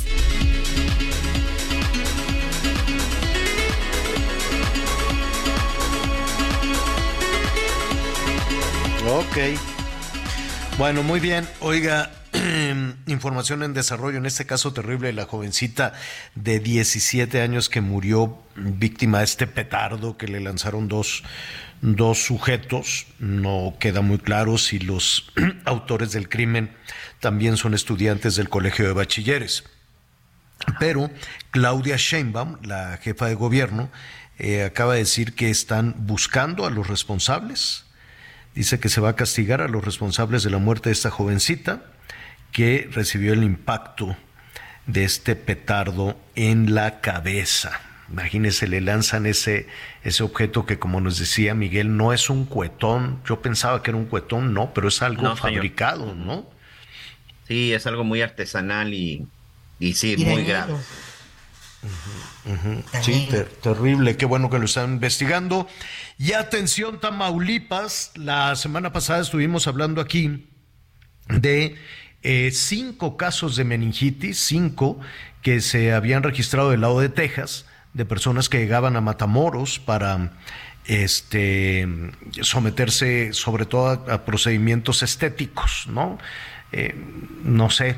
B: Ok. Bueno, muy bien. Oiga, información en desarrollo, en este caso terrible, la jovencita de 17 años que murió víctima de este petardo que le lanzaron dos, dos sujetos. No queda muy claro si los autores del crimen también son estudiantes del Colegio de Bachilleres. Pero Claudia Sheinbaum, la jefa de gobierno, eh, acaba de decir que están buscando a los responsables Dice que se va a castigar a los responsables de la muerte de esta jovencita que recibió el impacto de este petardo en la cabeza. Imagínense, le lanzan ese, ese objeto que, como nos decía Miguel, no es un cuetón. Yo pensaba que era un cuetón, no, pero es algo fabricado, ¿no?
F: Sí, es algo muy artesanal y, y sí, muy grave.
B: Sí, terrible. Qué bueno que lo están investigando. Y atención, Tamaulipas. La semana pasada estuvimos hablando aquí de eh, cinco casos de meningitis, cinco que se habían registrado del lado de Texas, de personas que llegaban a Matamoros para este, someterse sobre todo a, procedimientos estéticos, ¿no? Eh, no sé,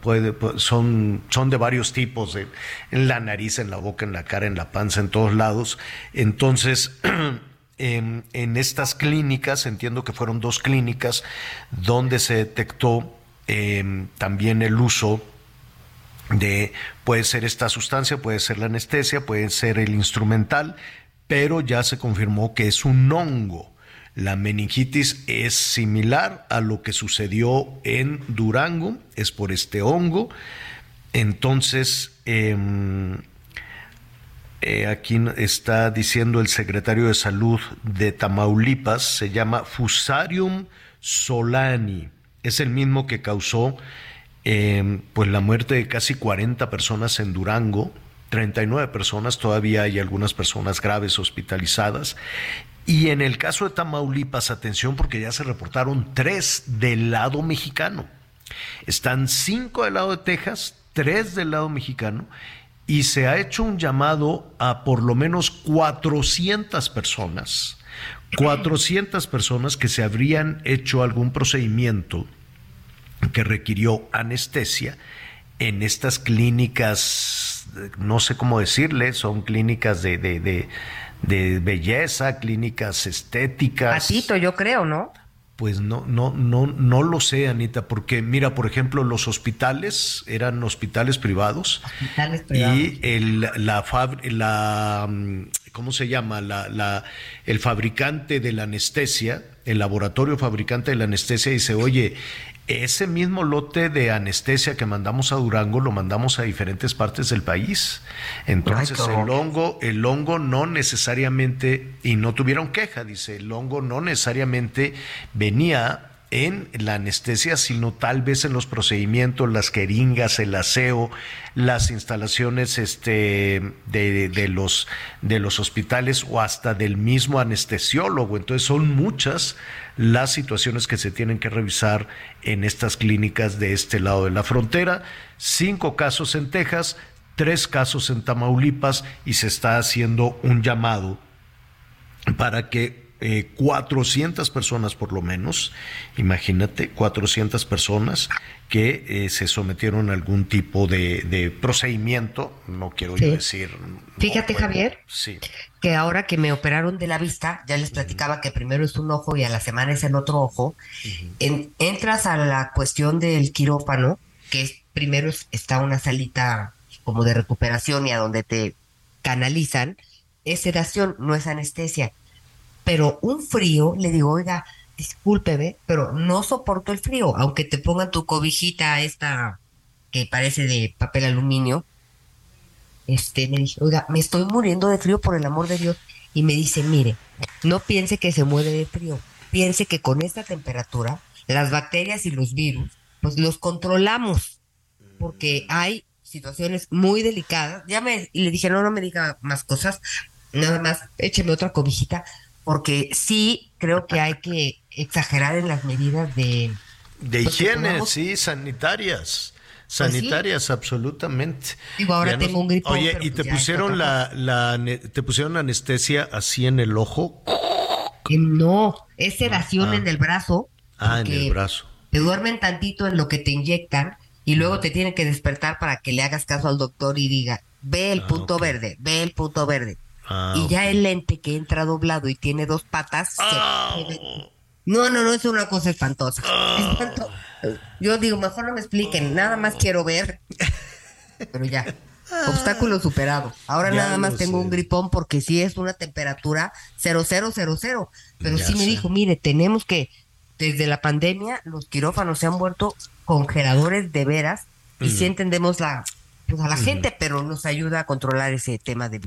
B: puede, son, son de varios tipos, de, en la nariz, en la boca, en la cara, en la panza, en todos lados. Entonces, en, en, estas clínicas, entiendo que fueron dos clínicas, donde se detectó em, también el uso de, puede ser esta sustancia, puede ser la anestesia, puede ser el instrumental, pero ya se confirmó que es un hongo la meningitis es similar a lo que sucedió en Durango, es por este hongo. Entonces, em, eh, aquí está diciendo el secretario de Salud de Tamaulipas, se llama Fusarium solani. Es el mismo que causó em, pues la muerte de casi 40 personas en Durango, 39 personas, todavía hay algunas personas graves hospitalizadas, y en el caso de Tamaulipas, atención porque ya se reportaron tres del lado mexicano. Están cinco del lado de Texas, tres del lado mexicano, y se ha hecho un llamado a por lo menos 400 personas, 400 personas que se habrían hecho algún procedimiento que requirió anestesia en estas clínicas no sé cómo decirle, son clínicas de, de, de, de belleza, clínicas estéticas.
E: Patito, yo creo, ¿no?
B: Pues no, no, no, no lo sé, Anita, porque mira, por ejemplo, los hospitales eran hospitales privados.
E: Hospitales privados.
B: Y el, la, la, ¿cómo se llama? La, la, el fabricante de la anestesia, el laboratorio fabricante de la anestesia dice, oye, ese mismo lote de anestesia que mandamos a Durango lo mandamos a diferentes partes del país. Entonces
E: Ay,
B: el hongo, el hongo no necesariamente, y no tuvieron queja, dice, el hongo no necesariamente venía en la anestesia, sino tal vez en los procedimientos, las jeringas, el aseo, las instalaciones este, de, de los, de los hospitales o hasta del mismo anestesiólogo. Entonces son muchas las situaciones que se tienen que revisar en estas clínicas de este lado de la frontera. Cinco casos en Texas, tres casos en Tamaulipas y se está haciendo un llamado para que eh, 400 personas por lo menos, imagínate, 400 personas que eh, se sometieron a algún tipo de, de procedimiento, no quiero yo decir.
E: Fíjate,
B: bueno,
E: Javier,
B: Sí.
E: que ahora que me operaron de la vista, ya les platicaba que primero es un ojo y a la semana es el otro ojo, en- entras a la cuestión del quirófano, que es, primero es- está una salita como de recuperación y a donde te canalizan, es sedación, no es anestesia. Pero un frío, le digo, oiga, discúlpeme, pero no soporto el frío, aunque te pongan tu cobijita esta que parece de papel aluminio, este, me dije, oiga, me estoy muriendo de frío por el amor de Dios. Y me dice, mire, no piense que se muere de frío, piense que con esta temperatura, las bacterias y los virus, pues los controlamos, porque hay situaciones muy delicadas. Ya me, y le dije, no, no me diga más cosas, nada más écheme otra cobijita, porque sí creo que hay que exagerar en las medidas de...
B: De
E: pues,
B: higiene, sí, sanitarias.
E: Pues
B: Sanitarias, absolutamente.
E: Digo, ahora tengo un gripón,
B: Oye, ¿y
E: pues
B: te pusieron la, la te pusieron anestesia así en el ojo?
E: No, es sedación
B: Ah.
E: en el brazo.
B: Ah, en el brazo.
E: Te duermen tantito en lo que te inyectan y luego te tienen que despertar para que le hagas caso al doctor y diga, ve el
B: Ah,
E: punto verde, ve el punto verde.
B: Ah,
E: y ya el lente que entra doblado y tiene dos patas. se- No, no, no, es una cosa espantosa.
B: Ah.
E: Espanto- Yo digo, mejor no me expliquen, nada más quiero ver. Pero ya, obstáculo superado. Ahora nada más tengo
B: sé.
E: un gripón porque sí es una temperatura 0000. Pero
B: Ya
E: sí me dijo, mire, tenemos que, desde la pandemia, los quirófanos se han vuelto congeladores de veras. Y sí
B: Ujú.
E: entendemos la, a la gente, pero nos ayuda a controlar ese tema de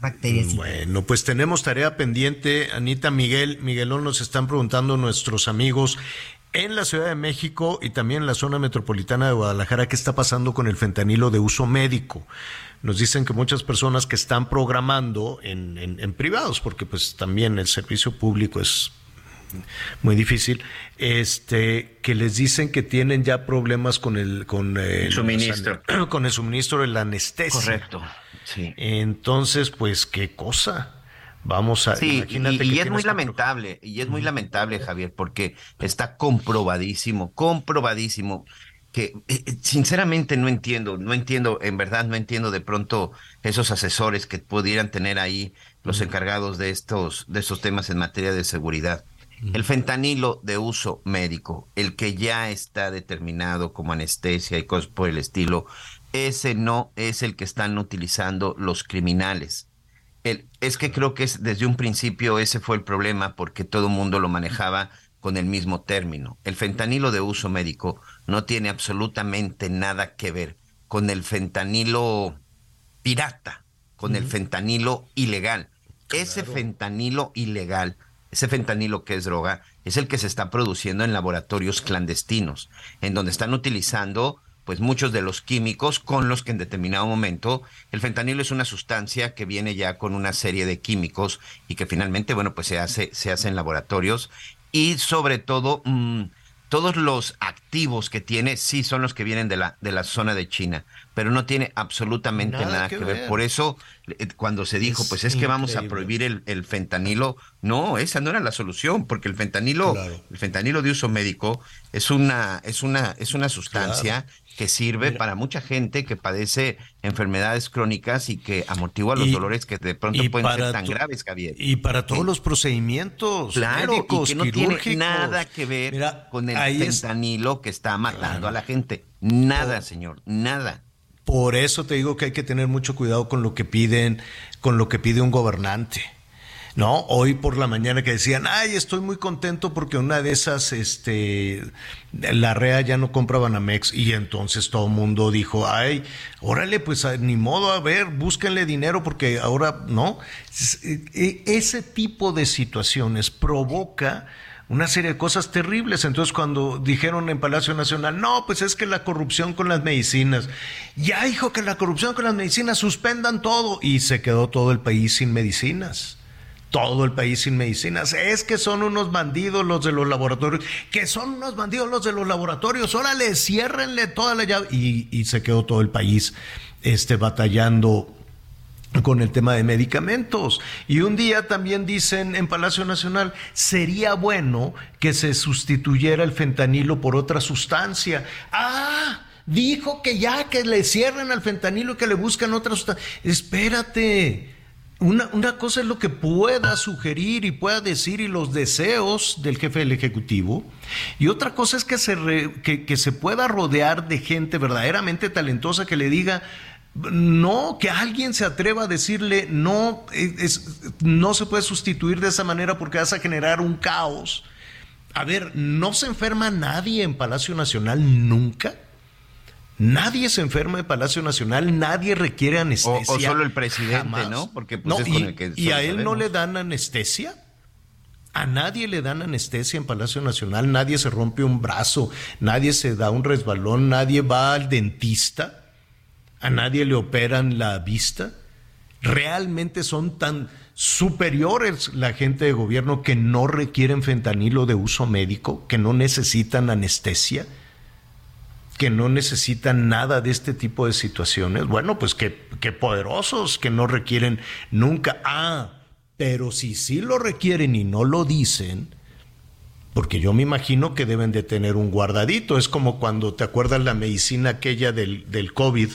E: bacterias.
B: Bueno, pues tenemos tarea pendiente. Anita Miguel, Miguelón, nos están preguntando nuestros amigos en la Ciudad de México y también en la zona metropolitana de Guadalajara qué está pasando con el fentanilo de uso médico. Nos dicen que muchas personas que están programando en, en- en privados, porque pues también el servicio público es muy difícil, este, que les dicen que tienen ya problemas con el, con el
F: Suministro.
B: con el suministro de la anestesia.
F: Correcto. Sí.
B: Entonces, pues, qué cosa. Vamos a.
F: Sí,
B: imagínate
F: y,
B: que
F: y es muy lamentable, y es muy lamentable, Javier, porque está comprobadísimo, comprobadísimo, que eh, eh, sinceramente no entiendo, no entiendo, en verdad no entiendo de pronto esos asesores que pudieran tener ahí los encargados de estos, de estos temas en materia de seguridad. El fentanilo de uso médico, el que ya está determinado como anestesia y cosas por el estilo, ese no es el que están utilizando los criminales. El- es que creo que es, desde un principio ese fue el problema porque todo el mundo lo manejaba con el mismo término. El fentanilo de uso médico no tiene absolutamente nada que ver con el fentanilo pirata, con el fentanilo ilegal. Ese fentanilo ilegal, ese fentanilo que es droga, es el que se está produciendo en laboratorios clandestinos, en donde están utilizando pues muchos de los químicos con los que en determinado momento el fentanilo es una sustancia que viene ya con una serie de químicos y que finalmente bueno pues se hace se hace en laboratorios y sobre todo mm, todos los activos que tiene sí son los que vienen de la de la zona de China pero no tiene absolutamente
B: Nada
F: nada,
B: que
F: ver.
B: ver.
F: por eso eh, cuando se dijo
B: Es
F: pues es que vamos a prohibir el, el fentanilo no esa no era la solución porque el fentanilo
B: Claro.
F: el fentanilo de uso médico es una es una es una sustancia que sirve para mucha gente que padece enfermedades crónicas y que amortigua los dolores que de pronto pueden ser tan graves, Javier.
B: Y para todos los procedimientos
F: claro,
B: médicos,
F: y que no tiene nada que ver con el fentanilo que está matando a la gente. Nada, señor, nada.
B: Por eso te digo que hay que tener mucho cuidado con lo que piden, con lo que pide un gobernante. ¿No? Hoy por la mañana que decían, ay, estoy muy contento porque una de esas, este, la REA ya no compra Banamex y entonces todo el mundo dijo, ay, órale, pues ni modo, a ver, búsquenle dinero porque ahora, ¿no? E, e, ese tipo de situaciones provoca una serie de cosas terribles. Entonces, cuando dijeron en Palacio Nacional, no, pues es que la corrupción con las medicinas, ya dijo que la corrupción con las medicinas suspendan todo y se quedó todo el país sin medicinas todo el país sin medicinas. Es que son unos bandidos los de los laboratorios, que son unos bandidos los de los laboratorios. Órale, ciérrenle toda la llave. Y, se quedó todo el país este, batallando con el tema de medicamentos. Y un día también dicen en Palacio Nacional, sería bueno que se sustituyera el fentanilo por otra sustancia. Ah, dijo que ya, que le cierren al fentanilo y que le buscan otra sustancia. Espérate una, cosa es lo que pueda sugerir y pueda decir y los deseos del jefe del Ejecutivo, y otra cosa es que se, que, se pueda rodear de gente verdaderamente talentosa que le diga, no, que alguien se atreva a decirle, no, no se puede sustituir de esa manera porque vas a generar un caos. A ver, no se enferma nadie en Palacio Nacional nunca. Nadie se enferma de Palacio Nacional, nadie requiere anestesia.
F: O, solo el presidente, ¿no? Porque
B: pues, y, el que ¿Y a él no le dan anestesia? A nadie le dan anestesia en Palacio Nacional, nadie se rompe un brazo, nadie se da un resbalón, nadie va al dentista, a nadie le operan la vista. Realmente son tan superiores la gente de gobierno que no requieren fentanilo de uso médico, que no necesitan anestesia que no necesitan nada de este tipo de situaciones. Bueno, pues que, poderosos, que no requieren nunca. Ah, pero si sí lo requieren y no lo dicen, porque yo me imagino que deben de tener un guardadito. Es como cuando te acuerdas la medicina aquella del, del COVID,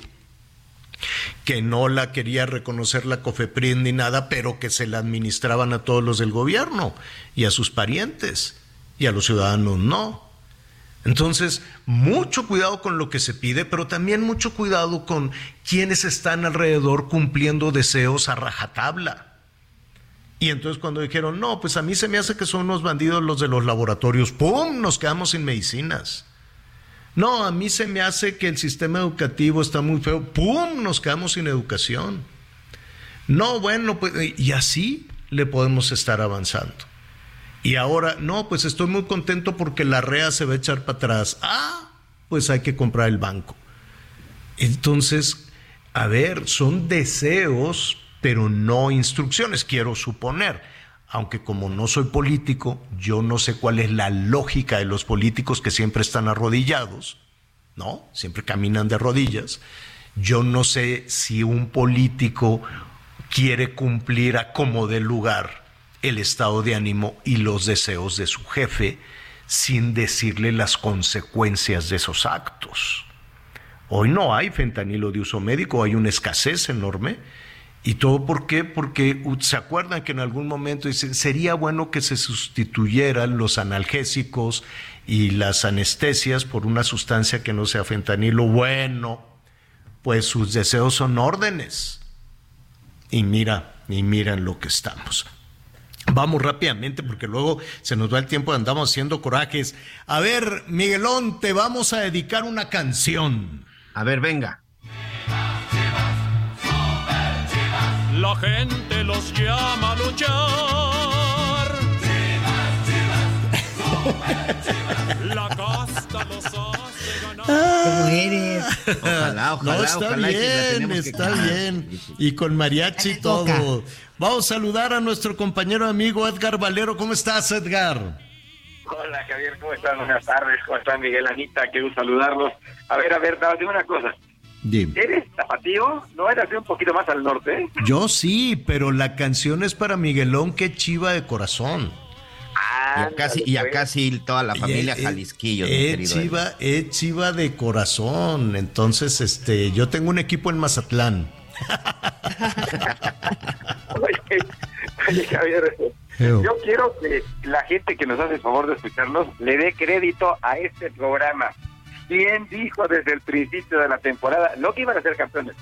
B: que no la quería reconocer la COFEPRIS ni nada, pero que se la administraban a todos los del gobierno y a sus parientes y a los ciudadanos no. Entonces, mucho cuidado con lo que se pide, pero también mucho cuidado con quienes están alrededor cumpliendo deseos a rajatabla. Y entonces cuando dijeron, no, pues a mí se me hace que son unos bandidos los de los laboratorios, ¡pum! Nos quedamos sin medicinas. No, a mí se me hace que el sistema educativo está muy feo, ¡pum! Nos quedamos sin educación. No, bueno, pues, y así le podemos estar avanzando. Y ahora, no, pues estoy muy contento porque la REA se va a echar para atrás. Ah, pues hay que comprar el banco. Entonces, a ver, son deseos, pero no instrucciones, quiero suponer. Aunque como no soy político, yo no sé cuál es la lógica de los políticos que siempre están arrodillados, ¿no? Siempre caminan de rodillas. Yo no sé si un político quiere cumplir a como de lugar el estado de ánimo y los deseos de su jefe sin decirle las consecuencias de esos actos. Hoy no hay fentanilo de uso médico, hay una escasez enorme. ¿Y todo por qué? Porque se acuerdan que en algún momento dicen, sería bueno que se sustituyeran los analgésicos y las anestesias por una sustancia que no sea fentanilo. Bueno, pues sus deseos son órdenes. Y mira, y miran lo que estamos. Vamos rápidamente porque luego se nos va el tiempo y andamos haciendo corajes. A ver, Miguelón, te vamos a dedicar una canción.
F: A ver, venga.
D: La gente los llama a luchar. La casta los hace ganar.
E: eres?
F: Ojalá, ojalá.
B: No, está bien, está bien. Y con mariachi y todo. Vamos a saludar a nuestro compañero amigo Edgar Valero. ¿Cómo estás, Edgar?
M: Hola, Javier, ¿cómo estás? Buenas tardes. ¿Cómo estás, Miguel Anita? Quiero saludarlos. A ver, a ver, te una cosa.
B: Dime.
M: ¿Eres tapatío? ¿No eras un poquito más al norte?
B: Yo sí, pero la canción es para Miguelón, que chiva de corazón.
F: A casi, y a casi toda la familia Jalisquillo.
B: Es chiva, es chiva de corazón. Entonces, este, yo tengo un equipo en Mazatlán.
M: oye, Javier, yo quiero que la gente que nos hace el favor de escucharnos le dé crédito a este programa. ¿Quién dijo desde el principio de la temporada, no que iban a ser campeones,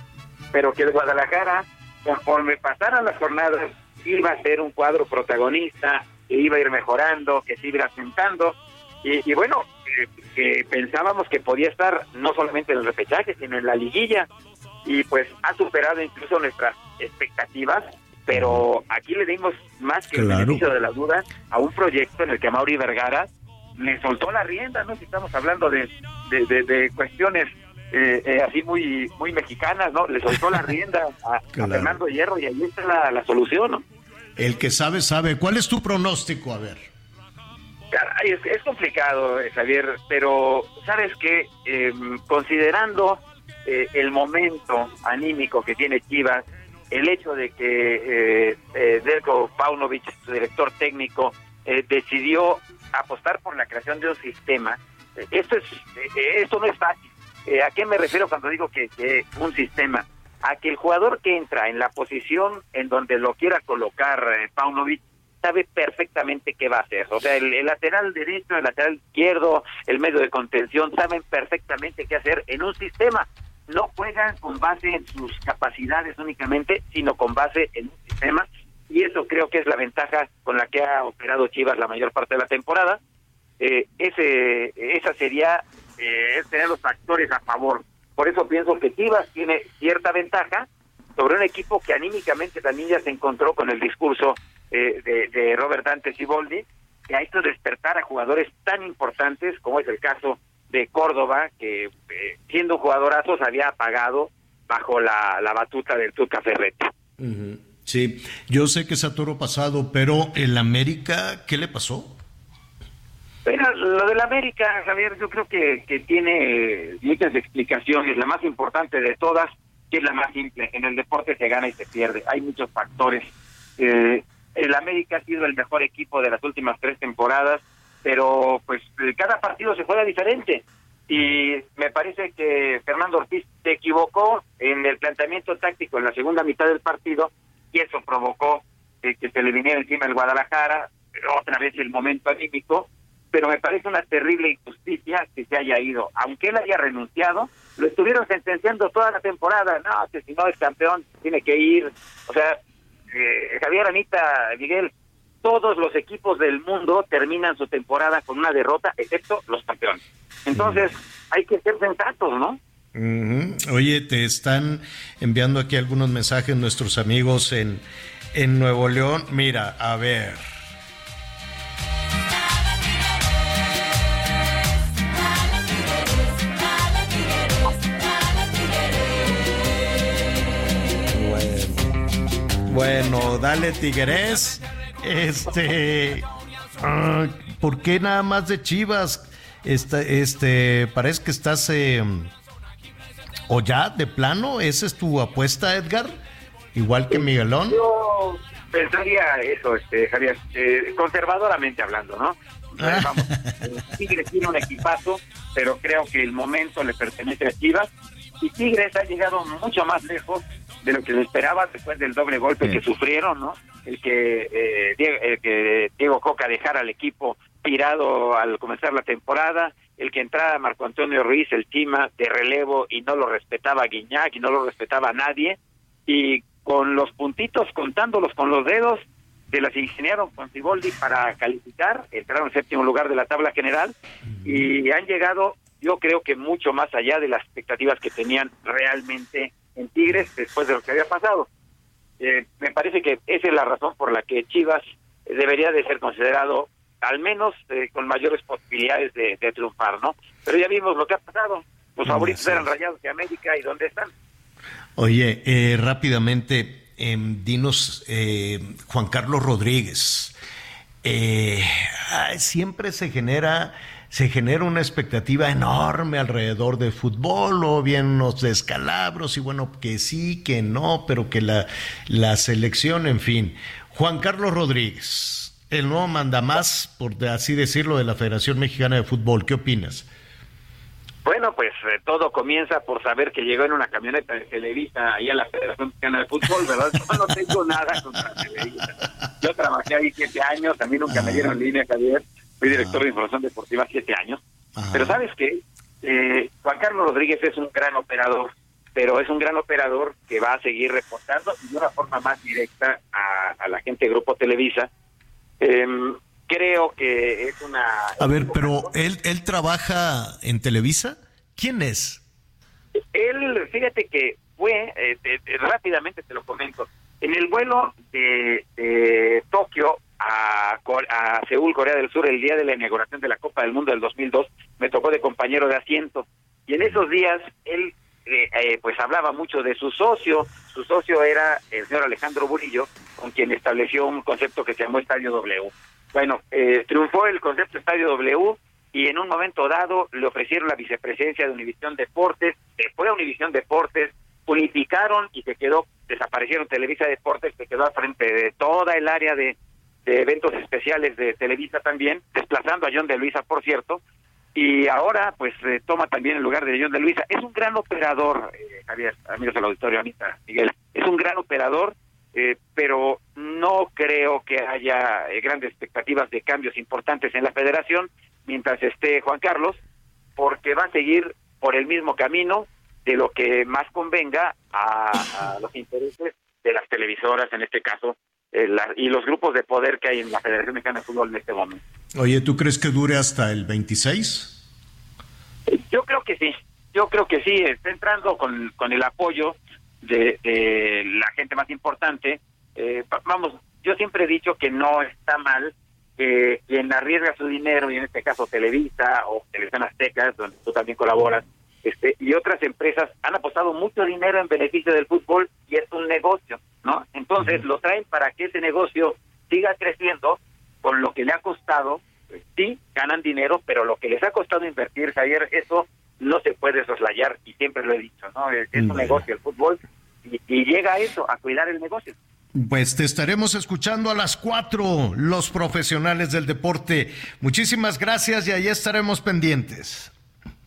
M: pero que el Guadalajara, conforme pasaran las jornadas, iba a ser un cuadro protagonista, que iba a ir mejorando, que se iba asentando? Y, bueno, eh, que pensábamos que podía estar no solamente en el repechaje, sino en la liguilla. Y pues ha superado incluso nuestras expectativas pero aquí le dimos más que el beneficio de la duda a un proyecto en el que Mauri Vergara le soltó la rienda, ¿no? Si estamos hablando de, de, cuestiones eh, eh, así muy muy mexicanas, ¿no? Le soltó la rienda a, Fernando Hierro y ahí está la, solución, ¿no?
B: El que sabe, sabe. ¿Cuál es tu pronóstico? A ver.
M: es, complicado, eh, Javier, pero sabes que em, considerando el momento anímico que tiene Chivas, el hecho de que eh, eh, Delko Paunovic, director técnico, eh, decidió apostar por la creación de un sistema, eh, esto, es, esto no es fácil. ¿A qué me refiero cuando digo que, que, un sistema? A que el jugador que entra en la posición en donde lo quiera colocar Paunovic sabe perfectamente qué va a hacer. O sea, el, lateral derecho, el lateral izquierdo, el medio de contención saben perfectamente qué hacer en un sistema no juegan con base en sus capacidades únicamente, sino con base en un sistema. Y eso creo que es la ventaja con la que ha operado Chivas la mayor parte de la temporada. Eh, ese, esa sería eh, tener los factores a favor. Por eso pienso que Chivas tiene cierta ventaja sobre un equipo que anímicamente también ya se encontró con el discurso eh, de, de Robert Dante Ciboldi, que ha hecho despertar a jugadores tan importantes como es el caso de Córdoba, que eh, siendo jugadorazo se había apagado bajo la, batuta del Tuca Ferretti.
B: Sí, yo sé que es a toro pasado, pero el América, ¿qué le pasó?
M: Bueno, lo del América, Javier, yo creo que, que tiene muchas explicaciones. La más importante de todas, que es la más simple, en el deporte se gana y se pierde. Hay muchos factores. Eh, el América ha sido el mejor equipo de las últimas tres temporadas pero pues eh, cada partido se juega diferente y me parece que Fernando Ortiz se equivocó en el planteamiento táctico en la segunda mitad del partido y eso provocó eh, que se le viniera encima el Guadalajara, otra vez el momento anímico, pero me parece una terrible injusticia que se haya ido. Aunque él haya renunciado, lo estuvieron sentenciando toda la temporada. No, que si no es campeón, tiene que ir. O sea, eh, Javier Anita, Miguel, todos los equipos del mundo terminan su temporada con una derrota, excepto los campeones. Entonces, hay que ser sensatos, ¿no?
B: Oye, te están enviando aquí algunos mensajes nuestros amigos en, en Nuevo León. Mira, a ver. Bueno, dale Tigres. Este, ah, ¿por qué nada más de Chivas? Este, este, parece que estás em, o ya de plano. ¿Esa es tu apuesta, Edgar? Igual que Miguelón.
M: Yo pensaría eso, este, Javier, eh, conservadoramente hablando, ¿no? Ah. Vamos, Tigres tiene un equipazo, pero creo que el momento le pertenece a Chivas y Tigres ha llegado mucho más lejos de lo que se esperaba después del doble golpe que sufrieron, ¿no? El que, eh, Diego, el que Diego Coca dejara al equipo tirado al comenzar la temporada, el que entrara Marco Antonio Ruiz, el Chima, de relevo y no lo respetaba Guiñac y no lo respetaba nadie, y con los puntitos contándolos con los dedos, se las ingeniaron con Ciboldi para calificar, entraron en séptimo lugar de la tabla general y han llegado, yo creo que mucho más allá de las expectativas que tenían realmente en Tigres después de lo que había pasado. Eh, me parece que esa es la razón por la que Chivas debería de ser considerado al menos eh, con mayores posibilidades de, triunfar, ¿no? Pero ya vimos lo que ha pasado. Los favoritos eran Rayados de América y ¿dónde están?
B: Oye, eh, rápidamente, em, dinos, Juan Carlos Rodríguez, siempre se genera se genera una expectativa enorme alrededor del fútbol, o bien unos descalabros, y bueno, que sí, que no, pero que la, la selección, en fin. Juan Carlos Rodríguez, el nuevo mandamás, por así decirlo, de la Federación Mexicana de Fútbol. ¿Qué opinas?
M: Bueno, pues eh, todo comienza por saber que llegó en una camioneta de Televisa ahí a la Federación Mexicana de Fútbol, ¿verdad? Yo no tengo nada contra Televisa. Yo trabajé ahí siete años, a mí nunca me dieron línea, Javier. Fui director de información deportiva siete años. Pero ¿sabes qué? Eh, Juan Carlos Rodríguez es un gran operador, pero es un gran operador que va a seguir reportando de una forma más directa a, la gente de Grupo Televisa. Em, creo que es una...
B: A ver, pero él, él trabaja en Televisa. ¿Quién es?
M: Él, fíjate que fue, eh, rápidamente te lo comento, en el vuelo de, Tokio a, a, Seúl, Corea del Sur, el día de la inauguración de la Copa del Mundo del 2002, me tocó de compañero de asiento. Y en esos días él eh, eh, pues hablaba mucho de su socio. Su socio era el señor Alejandro Burillo, con quien estableció un concepto que se llamó Estadio W. Bueno, eh, triunfó el concepto Estadio W y en un momento dado le ofrecieron la vicepresidencia de Univisión Deportes, después a Univisión Deportes, unificaron y se quedó, desaparecieron Televisa Deportes, se quedó al frente de toda el área de, eventos especiales de Televisa también, desplazando a John de Luisa, por cierto, y ahora pues eh, toma también el lugar de John de Luisa. Es un gran operador, eh, Javier, amigos del auditorio, Anita, Miguel, es un gran operador eh, pero no creo que haya eh, grandes expectativas de cambios importantes en la federación mientras esté Juan Carlos, porque va a seguir por el mismo camino de lo que más convenga a, los intereses de las televisoras, en este caso, eh, y los grupos de poder que hay en la Federación Mexicana de Fútbol en este momento.
B: Oye, ¿tú crees que dure hasta el 26?
M: Yo creo que sí, yo creo que sí, está entrando con, con el apoyo de, la gente más importante. Eh, vamos, yo siempre he dicho que no está mal que quien arriesga su dinero, y en este caso Televisa o Televisión Azteca, donde tú también colaboras, este, y otras empresas han apostado mucho dinero en beneficio del fútbol y es un negocio, ¿no? Entonces lo traen para que ese negocio siga creciendo con lo que le ha costado, pues, sí, ganan dinero, pero lo que les ha costado invertir, Javier, eso no se puede soslayar y siempre lo he dicho, ¿no? Es, un negocio el fútbol y, llega a eso, a cuidar el negocio.
B: Pues te estaremos escuchando a las cuatro, los profesionales del deporte. Muchísimas gracias y ahí estaremos pendientes.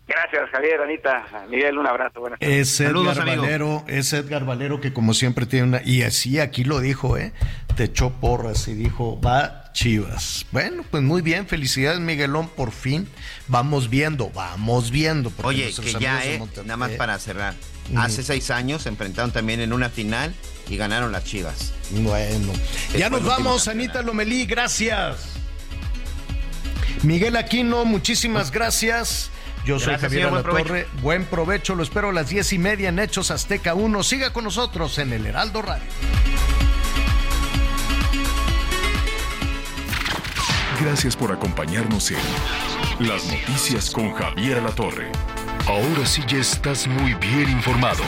M: Gracias, Javier, Anita, Miguel, un abrazo. Buenas
B: es Edgar Valero, es Edgar Valero que como siempre tiene una, y así aquí lo dijo, ¿eh? Te echó porras y dijo, va Chivas. Bueno, pues muy bien, felicidades Miguelón, por fin. Vamos viendo, vamos viendo.
F: Oye, que ya, ¿eh? Nada más para cerrar. Hace seis años se enfrentaron también en una final y ganaron las Chivas.
B: Bueno, ya nos vamos, Anita Lomelí, gracias. Miguel Aquino, muchísimas gracias. Yo soy Javier Alatorre. Buen, buen provecho, lo espero a las diez y media en Hechos Azteca 1. Siga con nosotros en el Heraldo Radio.
C: Gracias por acompañarnos en Las Noticias con Javier Alatorre. Ahora sí ya estás muy bien informado.